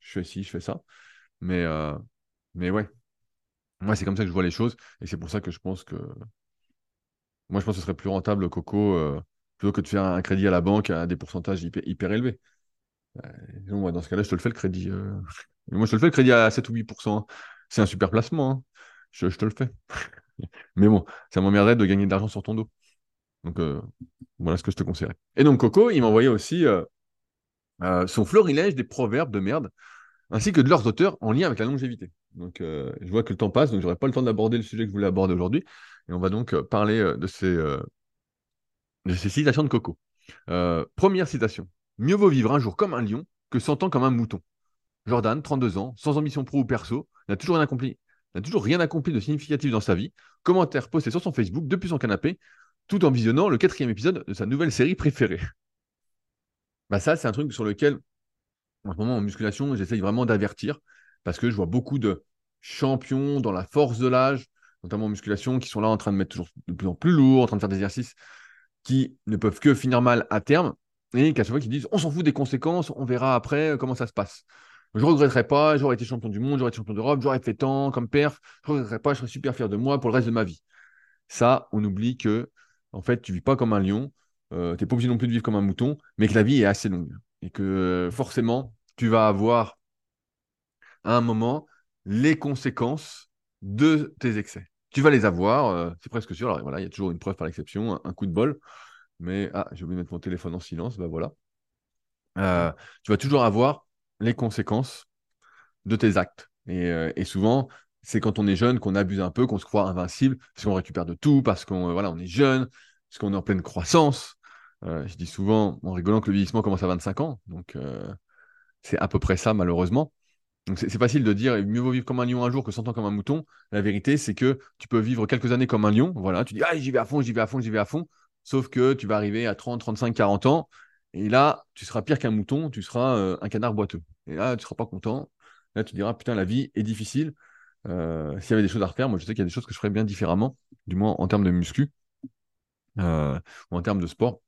je fais ci, je fais ça. Mais, euh, mais ouais, moi, c'est comme ça que je vois les choses. Et c'est pour ça que je pense que. Moi, je pense que ce serait plus rentable, Coco, plutôt que de faire un crédit à la banque à des pourcentages hyper, élevés. Dans ce cas-là, je te le fais le crédit. Moi, je te le fais le crédit à 7 ou 8%. Hein. C'est un super placement. Hein. Je, je, te le fais. Mais bon, ça m'emmerderait de gagner de l'argent sur ton dos. Donc euh, voilà ce que je te conseillerais. Et donc Coco, il m'envoyait aussi euh, euh, son florilège des proverbes de merde, ainsi que de leurs auteurs en lien avec la longévité. Donc je vois que le temps passe, donc j'aurai pas le temps d'aborder le sujet que je voulais aborder aujourd'hui. Et on va donc parler de ces, de ces citations de Coco. première citation. Mieux vaut vivre un jour comme un lion que 100 ans comme un mouton. Jordan, 32 ans, sans ambition pro ou perso, n'a toujours rien accompli n'a toujours rien accompli de significatif dans sa vie. Commentaire posté sur son Facebook depuis son canapé, tout en visionnant le quatrième épisode de sa nouvelle série préférée. Bah ça, c'est un truc sur lequel, en ce moment, en musculation, j'essaye vraiment d'avertir, parce que je vois beaucoup de champions dans la force de l'âge, notamment en musculation, qui sont là en train de mettre toujours de plus en plus lourd, en train de faire des exercices qui ne peuvent que finir mal à terme, et qu'à chaque fois qu'ils disent on s'en fout des conséquences, on verra après comment ça se passe. Je regretterai pas, j'aurais été champion du monde, j'aurais été champion d'Europe, j'aurais fait tant comme perf, je regretterai pas, je serais super fier de moi pour le reste de ma vie. Ça, on oublie que, en fait, tu vis pas comme un lion, euh, tu n'es pas obligé non plus de vivre comme un mouton, mais que la vie est assez longue. Et que forcément, tu vas avoir à un moment les conséquences de tes excès. Tu vas les avoir, euh, c'est presque sûr. Alors voilà, il y a toujours une preuve par l'exception, un, coup de bol. Mais ah, j'ai oublié de mettre mon téléphone en silence, ben voilà. Euh, tu vas toujours avoir les conséquences de tes actes. Euh, et, souvent, c'est quand on est jeune qu'on abuse un peu, qu'on se croit invincible, parce qu'on récupère de tout, parce qu'on euh, voilà, on est jeune, parce qu'on est en pleine croissance. Je dis souvent, en rigolant, que le vieillissement commence à 25 ans. Donc, c'est à peu près ça, malheureusement. Donc, c'est facile de dire, mieux vaut vivre comme un lion un jour que 100 ans comme un mouton. La vérité, c'est que tu peux vivre quelques années comme un lion. Voilà, tu dis, ah, j'y vais à fond, j'y vais à fond, j'y vais à fond. Sauf que tu vas arriver à 30, 35, 40 ans et là, tu seras pire qu'un mouton, tu seras euh, un canard boiteux. Et là, tu ne seras pas content. Là, tu diras, putain, la vie est difficile. Euh, s'il y avait des choses à refaire, moi, je sais qu'il y a des choses que je ferais bien différemment, du moins en termes de muscu. euh, ou en termes de sport,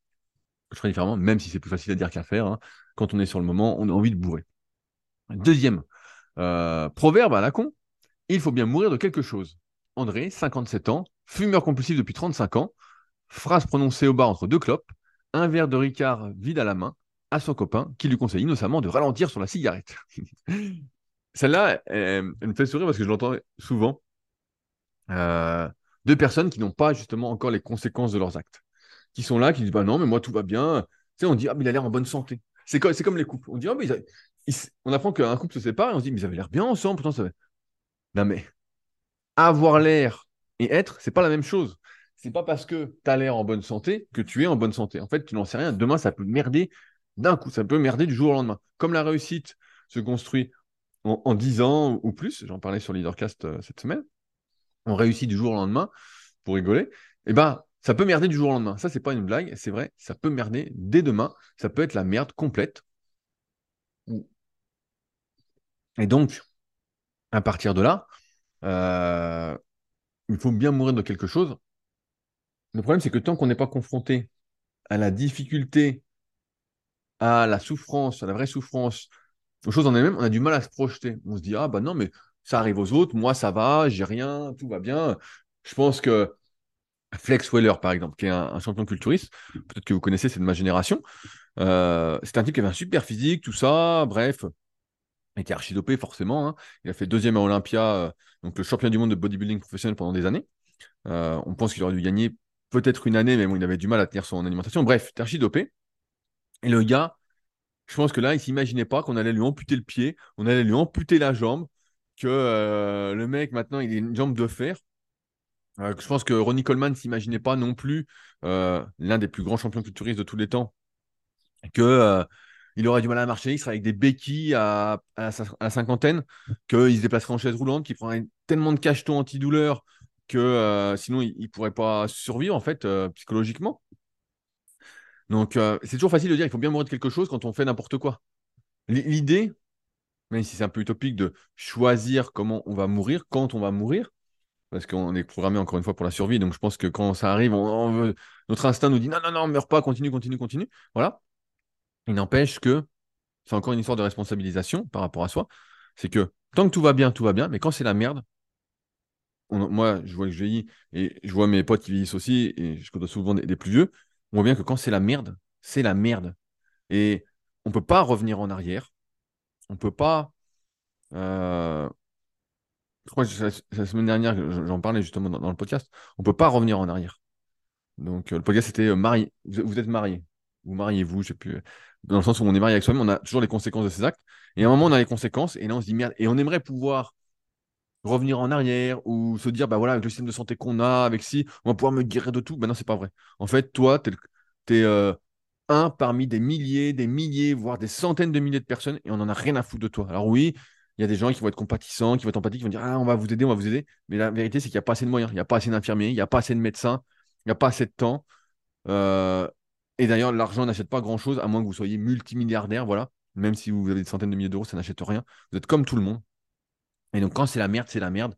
je ferai différemment, même si c'est plus facile à dire qu'à faire. hein. Quand on est sur le moment, on a envie de bourrer. Deuxième proverbe à la con, il faut bien mourir de quelque chose. André, 57 ans, fumeur compulsif depuis 35 ans, phrase prononcée au bar entre deux clopes, un verre de Ricard vide à la main, à son copain, qui lui conseille innocemment de ralentir sur la cigarette. Celle-là, elle, me fait sourire parce que je l'entends souvent euh, de personnes qui n'ont pas justement encore les conséquences de leurs actes. Qui sont là, qui disent Bah non, mais moi tout va bien. Tu sais, on dit Ah, mais il a l'air en bonne santé. C'est comme, comme les couples. On dit Ah, mais on apprend qu'un couple se sépare et on se dit Mais ils avaient l'air bien ensemble. Pourtant, ça. Non, mais avoir l'air et être, c'est pas la même chose. C'est pas parce que tu as l'air en bonne santé que tu es en bonne santé. En fait, tu n'en sais rien. Demain, ça peut merder d'un coup. Ça peut merder du jour au lendemain. Comme la réussite se construit en, en 10 ans ou plus, j'en parlais sur Leadercast euh, cette semaine, on réussit du jour au lendemain, pour rigoler, eh ben, ça peut merder du jour au lendemain. Ça, c'est pas une blague, c'est vrai, ça peut merder dès demain. Ça peut être la merde complète. Et donc, à partir de là, euh, il faut bien mourir de quelque chose. Le problème, c'est que tant qu'on n'est pas confronté à la difficulté, à la souffrance, à la vraie souffrance, aux choses en elles-mêmes, on a du mal à se projeter. On se dit, ah bah non, mais ça arrive aux autres, moi ça va, j'ai rien, tout va bien. Je pense que Flex Weller, par exemple, qui est un, champion culturiste, peut-être que vous connaissez, c'est de ma génération. Euh, c'est un type qui avait un super physique, tout ça, bref. Il était archi dopé, forcément. hein. Il a fait deuxième à Olympia, euh, donc le champion du monde de bodybuilding professionnel pendant des années. Euh, on pense qu'il aurait dû gagner peut-être une année, mais bon, il avait du mal à tenir son alimentation. Bref, archi dopé. Et le gars, je pense que là, il s'imaginait pas qu'on allait lui amputer le pied, on allait lui amputer la jambe, que euh, le mec, maintenant, il a une jambe de fer. Euh, je pense que Ronnie Coleman s'imaginait pas non plus, euh, l'un des plus grands champions culturistes de tous les temps, que il aurait du mal à marcher, il serait avec des béquilles à la cinquantaine, qu'il se déplacerait en chaise roulante, qu'il prendrait tellement de cachetons antidouleurs que euh, sinon il, il pourrait pas survivre en fait euh, psychologiquement. Donc euh, c'est toujours facile de dire il faut bien mourir de quelque chose quand on fait n'importe quoi. L'idée, même si c'est un peu utopique, de choisir comment on va mourir, quand on va mourir, parce qu'on est programmé encore une fois pour la survie. Donc je pense que quand ça arrive, notre instinct nous dit non, non, non, meurs pas, continue, continue, continue. Voilà. Il n'empêche que c'est encore une histoire de responsabilisation par rapport à soi. C'est que tant que tout va bien, tout va bien, mais quand c'est la merde, moi je vois que je vieillis et je vois mes potes qui vieillissent aussi, et je côtoie souvent des, plus vieux, on voit bien que quand c'est la merde, c'est la merde. Et on ne peut pas revenir en arrière. On ne peut pas. euh, je crois que la, la semaine dernière, j'en parlais justement dans, le podcast, on ne peut pas revenir en arrière. Donc, euh, le podcast, c'était euh, marié. Vous, vous êtes marié. Vous mariez-vous, je sais plus. Dans le sens où on est marié avec soi-même, on a toujours les conséquences de ses actes. Et à un moment, on a les conséquences, et là, on se dit merde. Et on aimerait pouvoir revenir en arrière ou se dire, bah voilà, avec le système de santé qu'on a, avec si, on va pouvoir me guérir de tout. Ben non, c'est pas vrai. En fait, toi, tu es, un parmi des milliers, des milliers, voire des centaines de milliers de personnes, et on n'en a rien à foutre de toi. Alors oui, il y a des gens qui vont être compatissants, qui vont être empathiques, qui vont dire, ah, on va vous aider, on va vous aider. Mais la vérité, c'est qu'il n'y a pas assez de moyens, il n'y a pas assez d'infirmiers, il n'y a pas assez de médecins, il n'y a pas assez de temps. Euh, et d'ailleurs, l'argent n'achète pas grand-chose, à moins que vous soyez multimilliardaire, voilà. Même si vous avez des centaines de milliers d'euros, ça n'achète rien. Vous êtes comme tout le monde. Et donc, quand c'est la merde, c'est la merde.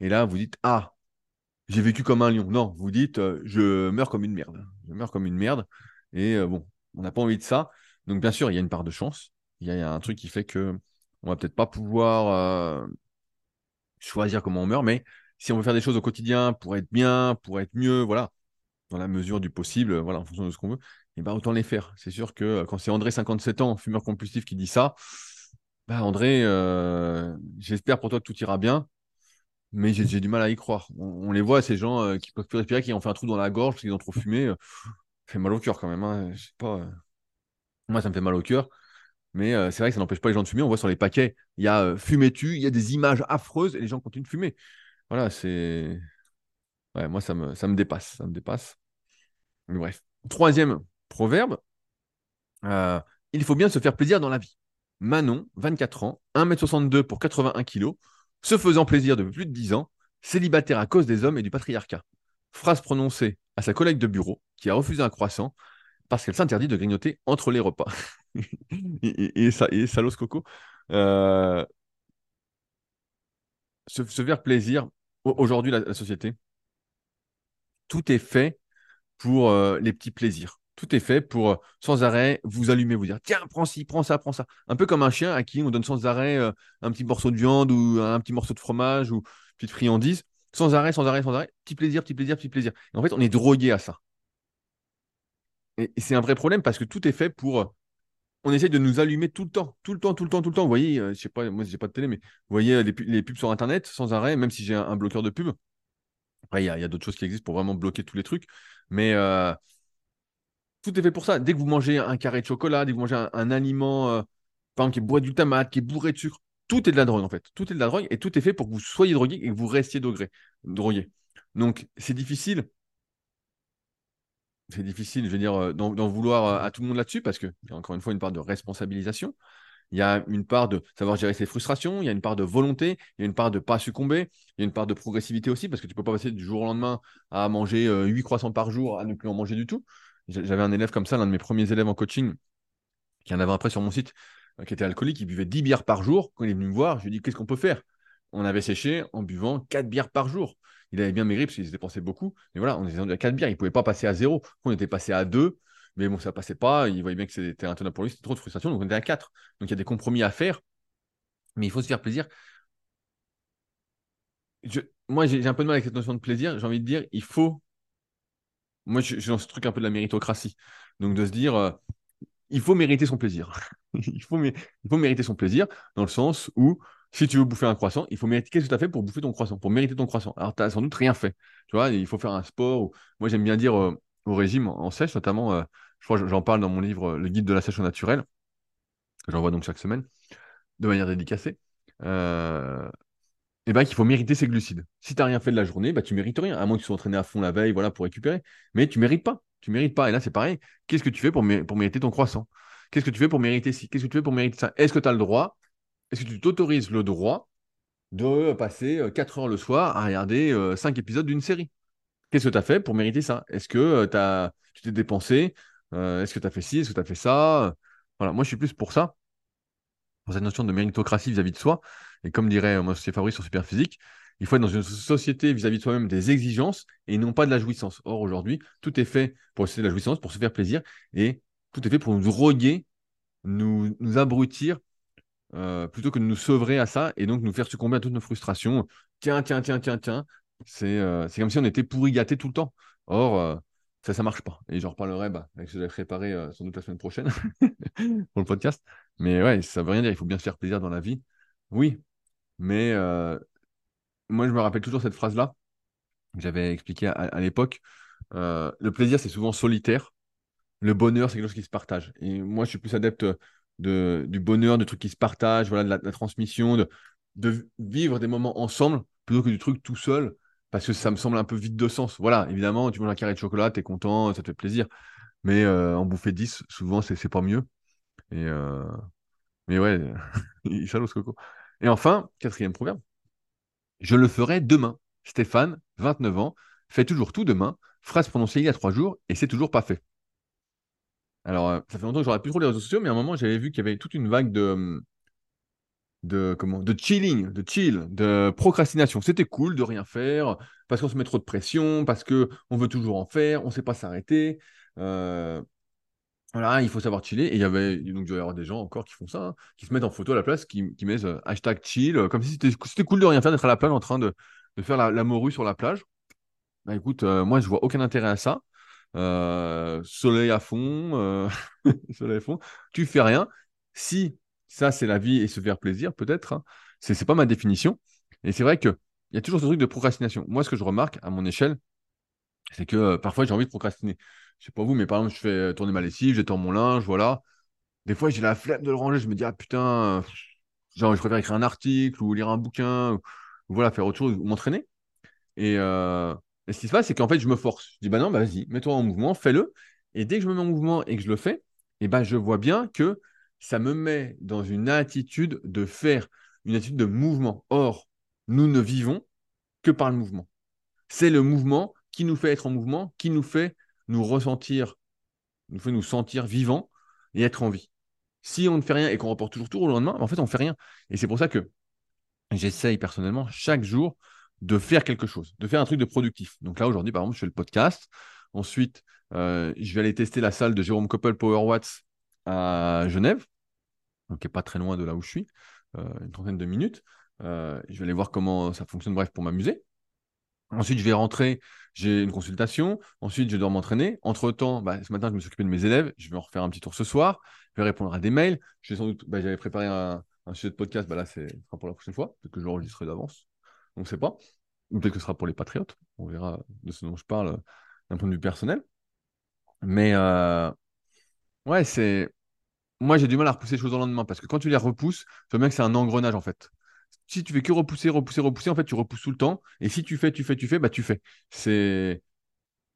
Et là, vous dites, ah, j'ai vécu comme un lion. Non, vous dites, euh, je meurs comme une merde. Je meurs comme une merde. Et euh, bon, on n'a pas envie de ça. Donc, bien sûr, il y a une part de chance. Il y a, un truc qui fait que on va peut-être pas pouvoir euh, choisir comment on meurt, mais si on veut faire des choses au quotidien pour être bien, pour être mieux, voilà, dans la mesure du possible, voilà, en fonction de ce qu'on veut, et ben autant les faire. C'est sûr que quand c'est André, 57 ans, fumeur compulsif, qui dit ça, bah André, euh, j'espère pour toi que tout ira bien, mais j'ai du mal à y croire. On, les voit, ces gens euh, qui peuvent plus respirer, qui ont fait un trou dans la gorge parce qu'ils ont trop fumé, euh, ça fait mal au cœur quand même. hein. Je sais pas. euh, Moi, ça me fait mal au cœur. Mais c'est vrai que ça n'empêche pas les gens de fumer. On voit sur les paquets, il y a fumez-tu, il y a des images affreuses et les gens continuent de fumer. Voilà, c'est. Ouais, moi, ça me, ça dépasse. Ça me dépasse. Mais bref. Troisième proverbe il faut bien se faire plaisir dans la vie. Manon, 24 ans, 1m62 pour 81 kg, se faisant plaisir depuis plus de 10 ans, célibataire à cause des hommes et du patriarcat. Phrase prononcée à sa collègue de bureau qui a refusé un croissant parce qu'elle s'interdit de grignoter entre les repas. et, ça, et salos coco. Euh, se, plaisir, au- aujourd'hui, la, la société, tout est fait pour euh, les petits plaisirs. Tout est fait pour euh, sans arrêt vous allumer, vous dire tiens, prends ci, prends ça, prends ça. Un peu comme un chien à qui on donne sans arrêt euh, un petit morceau de viande ou un petit morceau de fromage ou une petite friandise. Sans arrêt, sans arrêt, sans arrêt. Petit plaisir, petit plaisir, petit plaisir. Et en fait, on est drogué à ça. Et, c'est un vrai problème parce que tout est fait pour. On essaye de nous allumer tout le temps, tout le temps, tout le temps, tout le temps. Vous voyez, je sais pas, moi, pas de télé, mais vous voyez les, pubs sur Internet sans arrêt, même si j'ai un, bloqueur de pub. Après, il y a, d'autres choses qui existent pour vraiment bloquer tous les trucs. Mais tout est fait pour ça. Dès que vous mangez un carré de chocolat, dès que vous mangez un, aliment, euh, par exemple, qui bourré du tomate, qui est bourré de sucre, tout est de la drogue en fait. Tout est de la drogue et tout est fait pour que vous soyez drogué et que vous restiez drogué. Donc c'est difficile. C'est difficile, je veux dire, euh, d'en vouloir euh, à tout le monde là-dessus parce qu'il y a encore une fois une part de responsabilisation. Il y a une part de savoir gérer ses frustrations, il y a une part de volonté, il y a une part de ne pas succomber, il y a une part de progressivité aussi, parce que tu ne peux pas passer du jour au lendemain à manger 8 croissants par jour, à ne plus en manger du tout. J'avais un élève comme ça, l'un de mes premiers élèves en coaching, qui en avait après sur mon site, euh, qui était alcoolique, il buvait 10 bières par jour. Quand il est venu me voir, je lui ai dit qu'est-ce qu'on peut faire? On avait séché en buvant 4 bières par jour. Il avait bien maigri parce qu'il se dépensait beaucoup. Mais voilà, on était à 4 bières. Il ne pouvait pas passer à 0. On était passé à 2. Mais bon, ça ne passait pas. Il voyait bien que c'était intenable pour lui. C'était trop de frustration. Donc on était à 4. Donc il y a des compromis à faire. Mais il faut se faire plaisir. moi, j'ai un peu de mal avec cette notion de plaisir. J'ai envie de dire, il faut moi, je suis dans ce truc un peu de la méritocratie. Donc, de se dire, euh, il faut mériter son plaisir. il, faut, il faut mériter son plaisir dans le sens où, si tu veux bouffer un croissant, il faut mériter. Qu'est-ce que tu as fait pour bouffer ton croissant, pour mériter ton croissant? Alors, tu n'as sans doute rien fait. Tu vois, il faut faire un sport. Moi, j'aime bien dire euh, au régime en sèche, notamment, euh, je crois j'en parle dans mon livre Le guide de la sèche au naturel, que j'envoie donc chaque semaine, de manière dédicacée eh ben, qu'il faut mériter ses glucides. Si tu n'as rien fait de la journée, bah, tu mérites rien, à moins que tu sois entraîné à fond la veille voilà, pour récupérer. Mais tu mérites pas. Tu mérites pas. Et là, c'est pareil. Qu'est-ce que tu fais pour, mériter ton croissant? Qu'est-ce que tu fais pour mériter Qu'est-ce que tu fais pour mériter ça? Est-ce que tu as le droit? Est-ce que tu t'autorises le droit de passer 4 euh, heures le soir à regarder 5 euh, épisodes d'une série? Qu'est-ce que tu as fait pour mériter ça? Est-ce que euh, tu t'es dépensé Est-ce que tu as fait ci? Est-ce que tu as fait ça? Voilà, moi je suis plus pour ça, pour cette notion de méritocratie vis-à-vis de soi. Et comme dirait mon associé Fabrice sur Superphysique, il faut être dans une société vis-à-vis de soi-même des exigences et non pas de la jouissance. Or, aujourd'hui, tout est fait pour essayer de la jouissance, pour se faire plaisir et tout est fait pour nous droguer, nous, nous abrutir euh, plutôt que de nous sevrer à ça et donc nous faire succomber à toutes nos frustrations. Tiens, tiens, tiens, tiens, tiens. C'est euh, comme si on était pourri gâté tout le temps. Or, euh, ça, ça marche pas. Et j'en reparlerai bah, avec ce que j'avais préparé sans doute la semaine prochaine pour le podcast. Mais ouais, ça veut rien dire. Il faut bien se faire plaisir dans la vie. Oui, mais euh, moi, je me rappelle toujours cette phrase-là que j'avais expliqué à, l'époque. Euh, le plaisir, c'est souvent solitaire. Le bonheur, c'est quelque chose qui se partage. Et moi, je suis plus adepte de, du bonheur, de trucs qui se partagent, voilà, de la, transmission, de, de, vivre des moments ensemble plutôt que du truc tout seul, parce que ça me semble un peu vide de sens. Voilà, évidemment, tu manges un carré de chocolat, tu es content, ça te fait plaisir. Mais euh, en bouffer 10, souvent, c'est pas mieux. Et Mais ouais, il ce coco. Et enfin, quatrième proverbe, je le ferai demain. Stéphane, 29 ans, fait toujours tout demain, phrase prononcée il y a trois jours, et c'est toujours pas fait. Alors, euh, ça fait longtemps que j'aurais plus trop les réseaux sociaux, mais à un moment, j'avais vu qu'il y avait toute une vague de, de, comment, de chilling, de chill, de procrastination. C'était cool de rien faire, parce qu'on se met trop de pression, parce qu'on veut toujours en faire, on ne sait pas s'arrêter. Euh, voilà, il faut savoir chiller. Et il y avait, donc, il y avoir des gens encore qui font ça, hein, qui se mettent en photo à la place, qui, mettent euh, hashtag chill, euh, comme si c'était cool de rien faire, d'être à la plage en train de, faire la, morue sur la plage. Bah écoute, euh, moi, je vois aucun intérêt à ça. soleil à fond, soleil à fond, tu fais rien. Si ça, c'est la vie et se faire plaisir, peut-être, hein, ce c'est pas ma définition. Et c'est vrai qu'il y a toujours ce truc de procrastination. Moi, ce que je remarque à mon échelle, c'est que parfois j'ai envie de procrastiner je sais pas vous, mais par exemple, je fais tourner ma lessive, j'étends mon linge, voilà. Des fois, j'ai la flemme de le ranger, je me dis, ah putain, genre, je préfère écrire un article ou lire un bouquin, ou, voilà, faire autre chose, ou m'entraîner. Euh, et, ce qui se passe, c'est qu'en fait, je me force. Je dis, bah non, bah vas-y, mets-toi en mouvement, fais-le. Et dès que je me mets en mouvement et que je le fais, et ben, je vois bien que ça me met dans une attitude de faire, une attitude de mouvement. Or, nous ne vivons que par le mouvement. C'est le mouvement qui nous fait être en mouvement, qui nous fait nous ressentir, nous fait nous sentir vivants et être en vie. Si on ne fait rien et qu'on reporte toujours tout au lendemain, en fait, on ne fait rien. Et c'est pour ça que j'essaye personnellement chaque jour de faire quelque chose, de faire un truc de productif. Donc là, aujourd'hui, par exemple, je fais le podcast. Ensuite, je vais aller tester la salle de Jérôme Koppel Power Watts à Genève, donc qui n'est pas très loin de là où je suis, une trentaine de minutes. je vais aller voir comment ça fonctionne, bref, pour m'amuser. Ensuite, je vais rentrer, j'ai une consultation. Ensuite, je dois m'entraîner. Entre-temps, bah, ce matin, je me suis occupé de mes élèves. Je vais en refaire un petit tour ce soir. Je vais répondre à des mails. Je vais sans doute, bah, j'avais préparé un, sujet de podcast. Bah, là, c'est sera pour la prochaine fois. Peut-être que je l'enregistrerai d'avance. On ne sait pas. Peut-être que ce sera pour les patriotes. On verra de ce dont je parle d'un point de vue personnel. Mais euh, ouais, c'est. Moi, j'ai du mal à repousser les choses au lendemain parce que quand tu les repousses, tu vois bien que c'est un engrenage en fait si tu fais que repousser, repousser, repousser, en fait, tu repousses tout le temps. Et si tu fais, tu fais, tu fais, bah tu fais. C'est,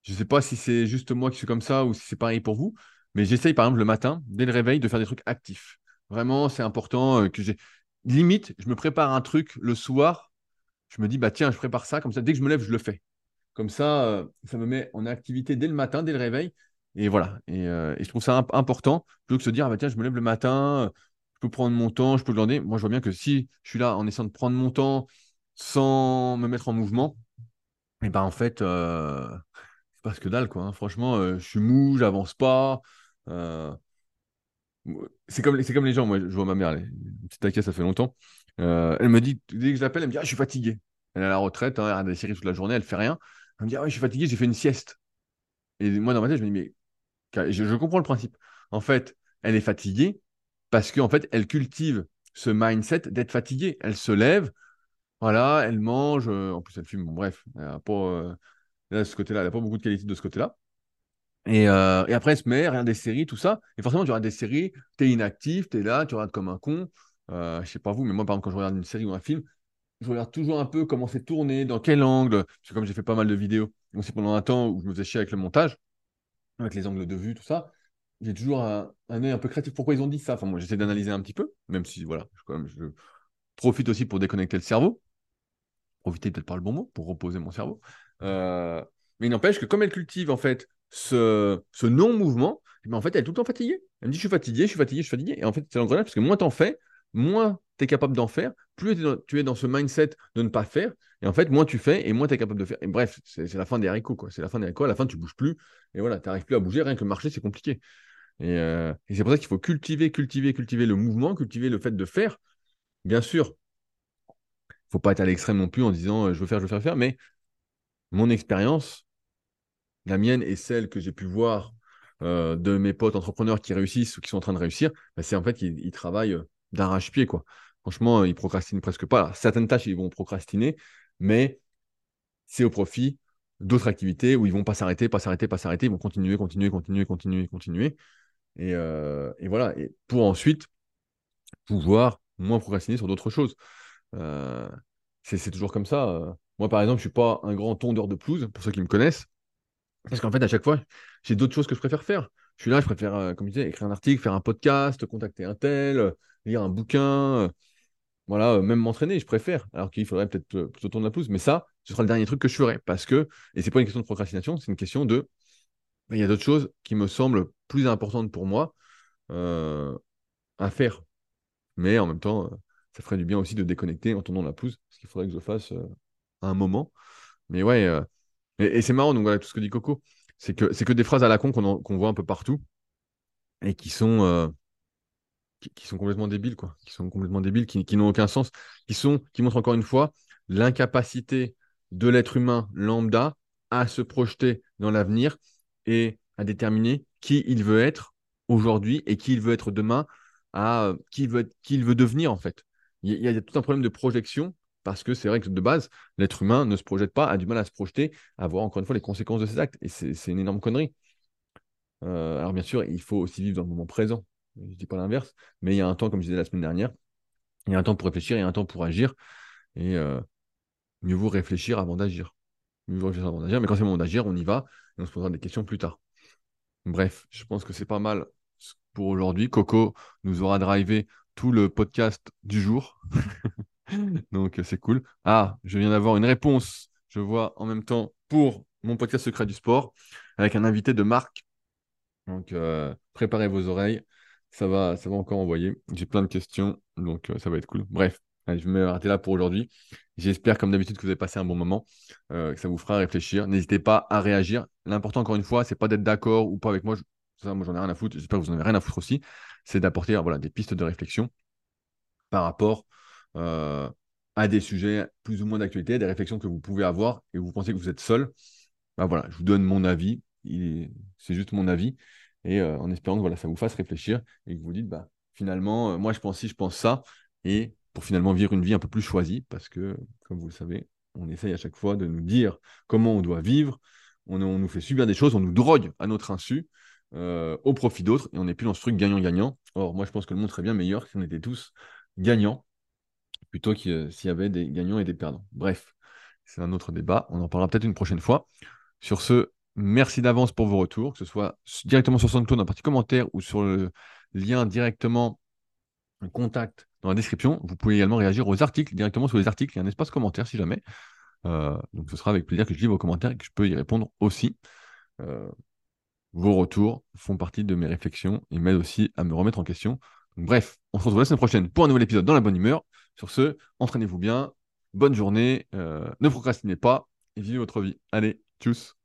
je sais pas si c'est juste moi qui suis comme ça ou si c'est pareil pour vous, mais j'essaye par exemple le matin, dès le réveil, de faire des trucs actifs. Vraiment, c'est important euh, que j'ai. Limite, je me prépare un truc le soir. Je me dis bah tiens, je prépare ça comme ça. Dès que je me lève, je le fais. Comme ça, euh, ça me met en activité dès le matin, dès le réveil. Et voilà. Et, euh, je trouve ça important plutôt que se dire ah, bah tiens, je me lève le matin je peux prendre mon temps, je peux demander. Moi, je vois bien que si je suis là en essayant de prendre mon temps sans me mettre en mouvement, et eh ben en fait, euh, c'est pas ce que dalle, quoi. Hein. Franchement, euh, je suis mou, j'avance pas. Euh, c'est comme, comme les gens, moi, je vois ma mère, elle, petite taquette, ça fait longtemps. elle me dit, dès que je l'appelle, elle me dit, ah, je suis fatigué. Elle est à la retraite, hein, elle regarde des séries toute la journée, elle fait rien. Elle me dit, ah, je suis fatigué, j'ai fait une sieste. Et moi, dans ma tête, je me dis, mais je comprends le principe. En fait, elle est fatiguée, parce qu'en fait, elle cultive ce mindset d'être fatiguée. Elle se lève, voilà, elle mange, euh, en plus elle fume, bref, elle pas, euh, n'a pas beaucoup de qualité de ce côté-là. Et, euh, après, elle se met, regarde des séries, tout ça. Et forcément, tu regardes des séries, tu es inactif, tu es là, tu regardes comme un con. je sais pas vous, mais moi, par exemple, quand je regarde une série ou un film, je regarde toujours un peu comment c'est tourné, dans quel angle. Parce que comme j'ai fait pas mal de vidéos, aussi pendant un temps où je me faisais chier avec le montage, avec les angles de vue, tout ça, j'ai toujours un, œil un peu créatif. Pourquoi ils ont dit ça? Enfin, moi, j'essaie d'analyser un petit peu, même si, voilà, je, profite aussi pour déconnecter le cerveau. Profiter peut-être par le bon mot, pour reposer mon cerveau. Euh, mais il n'empêche que comme elle cultive, en fait, ce, non-mouvement, eh ben, en fait, elle est tout le temps fatiguée. Elle me dit, je suis fatigué, je suis fatigué, je suis fatigué. Et en fait, c'est l'engrenage, parce que moins t'en fais, moins tu es capable d'en faire, plus tu es, dans, ce mindset de ne pas faire. Et en fait, moins tu fais et moins tu es capable de faire. Bref, c'est la fin des haricots. C'est la fin des haricots. À la fin, tu bouges plus. Et voilà, tu n'arrives plus à bouger. Rien que le marché, c'est compliqué. Euh, et, c'est pour ça qu'il faut cultiver, cultiver, cultiver le mouvement, cultiver le fait de faire. Bien sûr, il ne faut pas être à l'extrême non plus en disant euh, je veux faire, je veux faire, faire. Mais mon expérience, la mienne et celle que j'ai pu voir euh, de mes potes entrepreneurs qui réussissent ou qui sont en train de réussir, bah, c'est en fait qu'ils travaillent d'arrache-pied. quoi. Franchement, ils procrastinent presque pas. certaines tâches, ils vont procrastiner, mais c'est au profit d'autres activités où ils vont pas s'arrêter, pas s'arrêter, pas s'arrêter, ils vont continuer, continuer, continuer, continuer, continuer. Euh, et, voilà, et pour ensuite pouvoir moins procrastiner sur d'autres choses. Euh, c'est toujours comme ça. Euh. Moi, par exemple, je suis pas un grand tondeur de pelouse, pour ceux qui me connaissent, parce qu'en fait, à chaque fois, j'ai d'autres choses que je préfère faire. Je suis là, je préfère, comme je disais, écrire un article, faire un podcast, contacter un tel, lire un bouquin, voilà, même m'entraîner, je préfère. Alors qu'il faudrait peut-être plutôt tourner la pelouse, mais ça, ce sera le dernier truc que je ferai, parce que, et c'est pas une question de procrastination, c'est une question de il y a d'autres choses qui me semblent plus importantes pour moi euh, à faire. Mais en même temps, euh, ça ferait du bien aussi de déconnecter en tournant la pousse, ce qu'il faudrait que je fasse euh, à un moment. Mais ouais, et, c'est marrant, donc voilà, tout ce que dit Coco, c'est que, c'est que des phrases à la con qu'on, voit un peu partout et qui sont, qui, sont complètement débiles, quoi. Qui sont complètement débiles, qui, qui n'ont aucun sens, qui, sont, qui montrent encore une fois l'incapacité de l'être humain lambda à se projeter dans l'avenir et à déterminer qui il veut être aujourd'hui et qui il veut être demain, à euh, qui il veut, qui il veut devenir en fait. Il y, a, tout un problème de projection parce que c'est vrai que de base, l'être humain ne se projette pas, a du mal à se projeter, à voir encore une fois les conséquences de ses actes. Et c'est une énorme connerie. Euh, alors bien sûr, il faut aussi vivre dans le moment présent. Je ne dis pas l'inverse, mais il y a un temps, comme je disais la semaine dernière, il y a un temps pour réfléchir, il y a un temps pour agir. Et euh, mieux vaut réfléchir avant d'agir. Mieux vaut réfléchir avant d'agir, mais quand c'est le moment d'agir, on y va et on se posera des questions plus tard. Bref, je pense que c'est pas mal pour aujourd'hui. Coco nous aura drivé tout le podcast du jour. Donc c'est cool. Ah, je viens d'avoir une réponse, je vois en même temps, pour mon podcast Secret du Sport, avec un invité de Marc. Donc euh, préparez vos oreilles, ça va, ça va encore envoyer. J'ai plein de questions, donc euh, ça va être cool. Bref, je vais m'arrêter là pour aujourd'hui. J'espère, comme d'habitude, que vous avez passé un bon moment, euh, que ça vous fera réfléchir. N'hésitez pas à réagir. L'important, encore une fois, c'est pas d'être d'accord ou pas avec moi. Ça, moi, j'en ai rien à foutre. J'espère que vous n'en avez rien à foutre aussi. C'est d'apporter voilà, des pistes de réflexion par rapport euh, à des sujets plus ou moins d'actualité, des réflexions que vous pouvez avoir et vous pensez que vous êtes seul. Bah, voilà, je vous donne mon avis. C'est juste mon avis. Et euh, en espérant que voilà, ça vous fasse réfléchir et que vous dites, bah, finalement, moi, je pense ci, je pense ça. Et pour finalement vivre une vie un peu plus choisie, parce que, comme vous le savez, on essaye à chaque fois de nous dire comment on doit vivre, on, nous fait subir des choses, on nous drogue à notre insu, euh, au profit d'autres, et on n'est plus dans ce truc gagnant-gagnant. Or, moi, je pense que le monde serait bien meilleur si on était tous gagnants, plutôt que s'il y avait des gagnants et des perdants. Bref, c'est un autre débat, on en parlera peut-être une prochaine fois. Sur ce, merci d'avance pour vos retours, que ce soit directement sur SoundCloud dans la partie commentaire ou sur le lien directement contact dans la description. Vous pouvez également réagir aux articles, directement sur les articles. Il y a un espace commentaire si jamais. Euh, donc ce sera avec plaisir que je lis vos commentaires et que je peux y répondre aussi. Euh, vos retours font partie de mes réflexions et m'aident aussi à me remettre en question. bref, on se retrouve la semaine prochaine pour un nouvel épisode dans la bonne humeur. Sur ce, entraînez-vous bien, bonne journée, euh, ne procrastinez pas et vivez votre vie. Allez, tchuss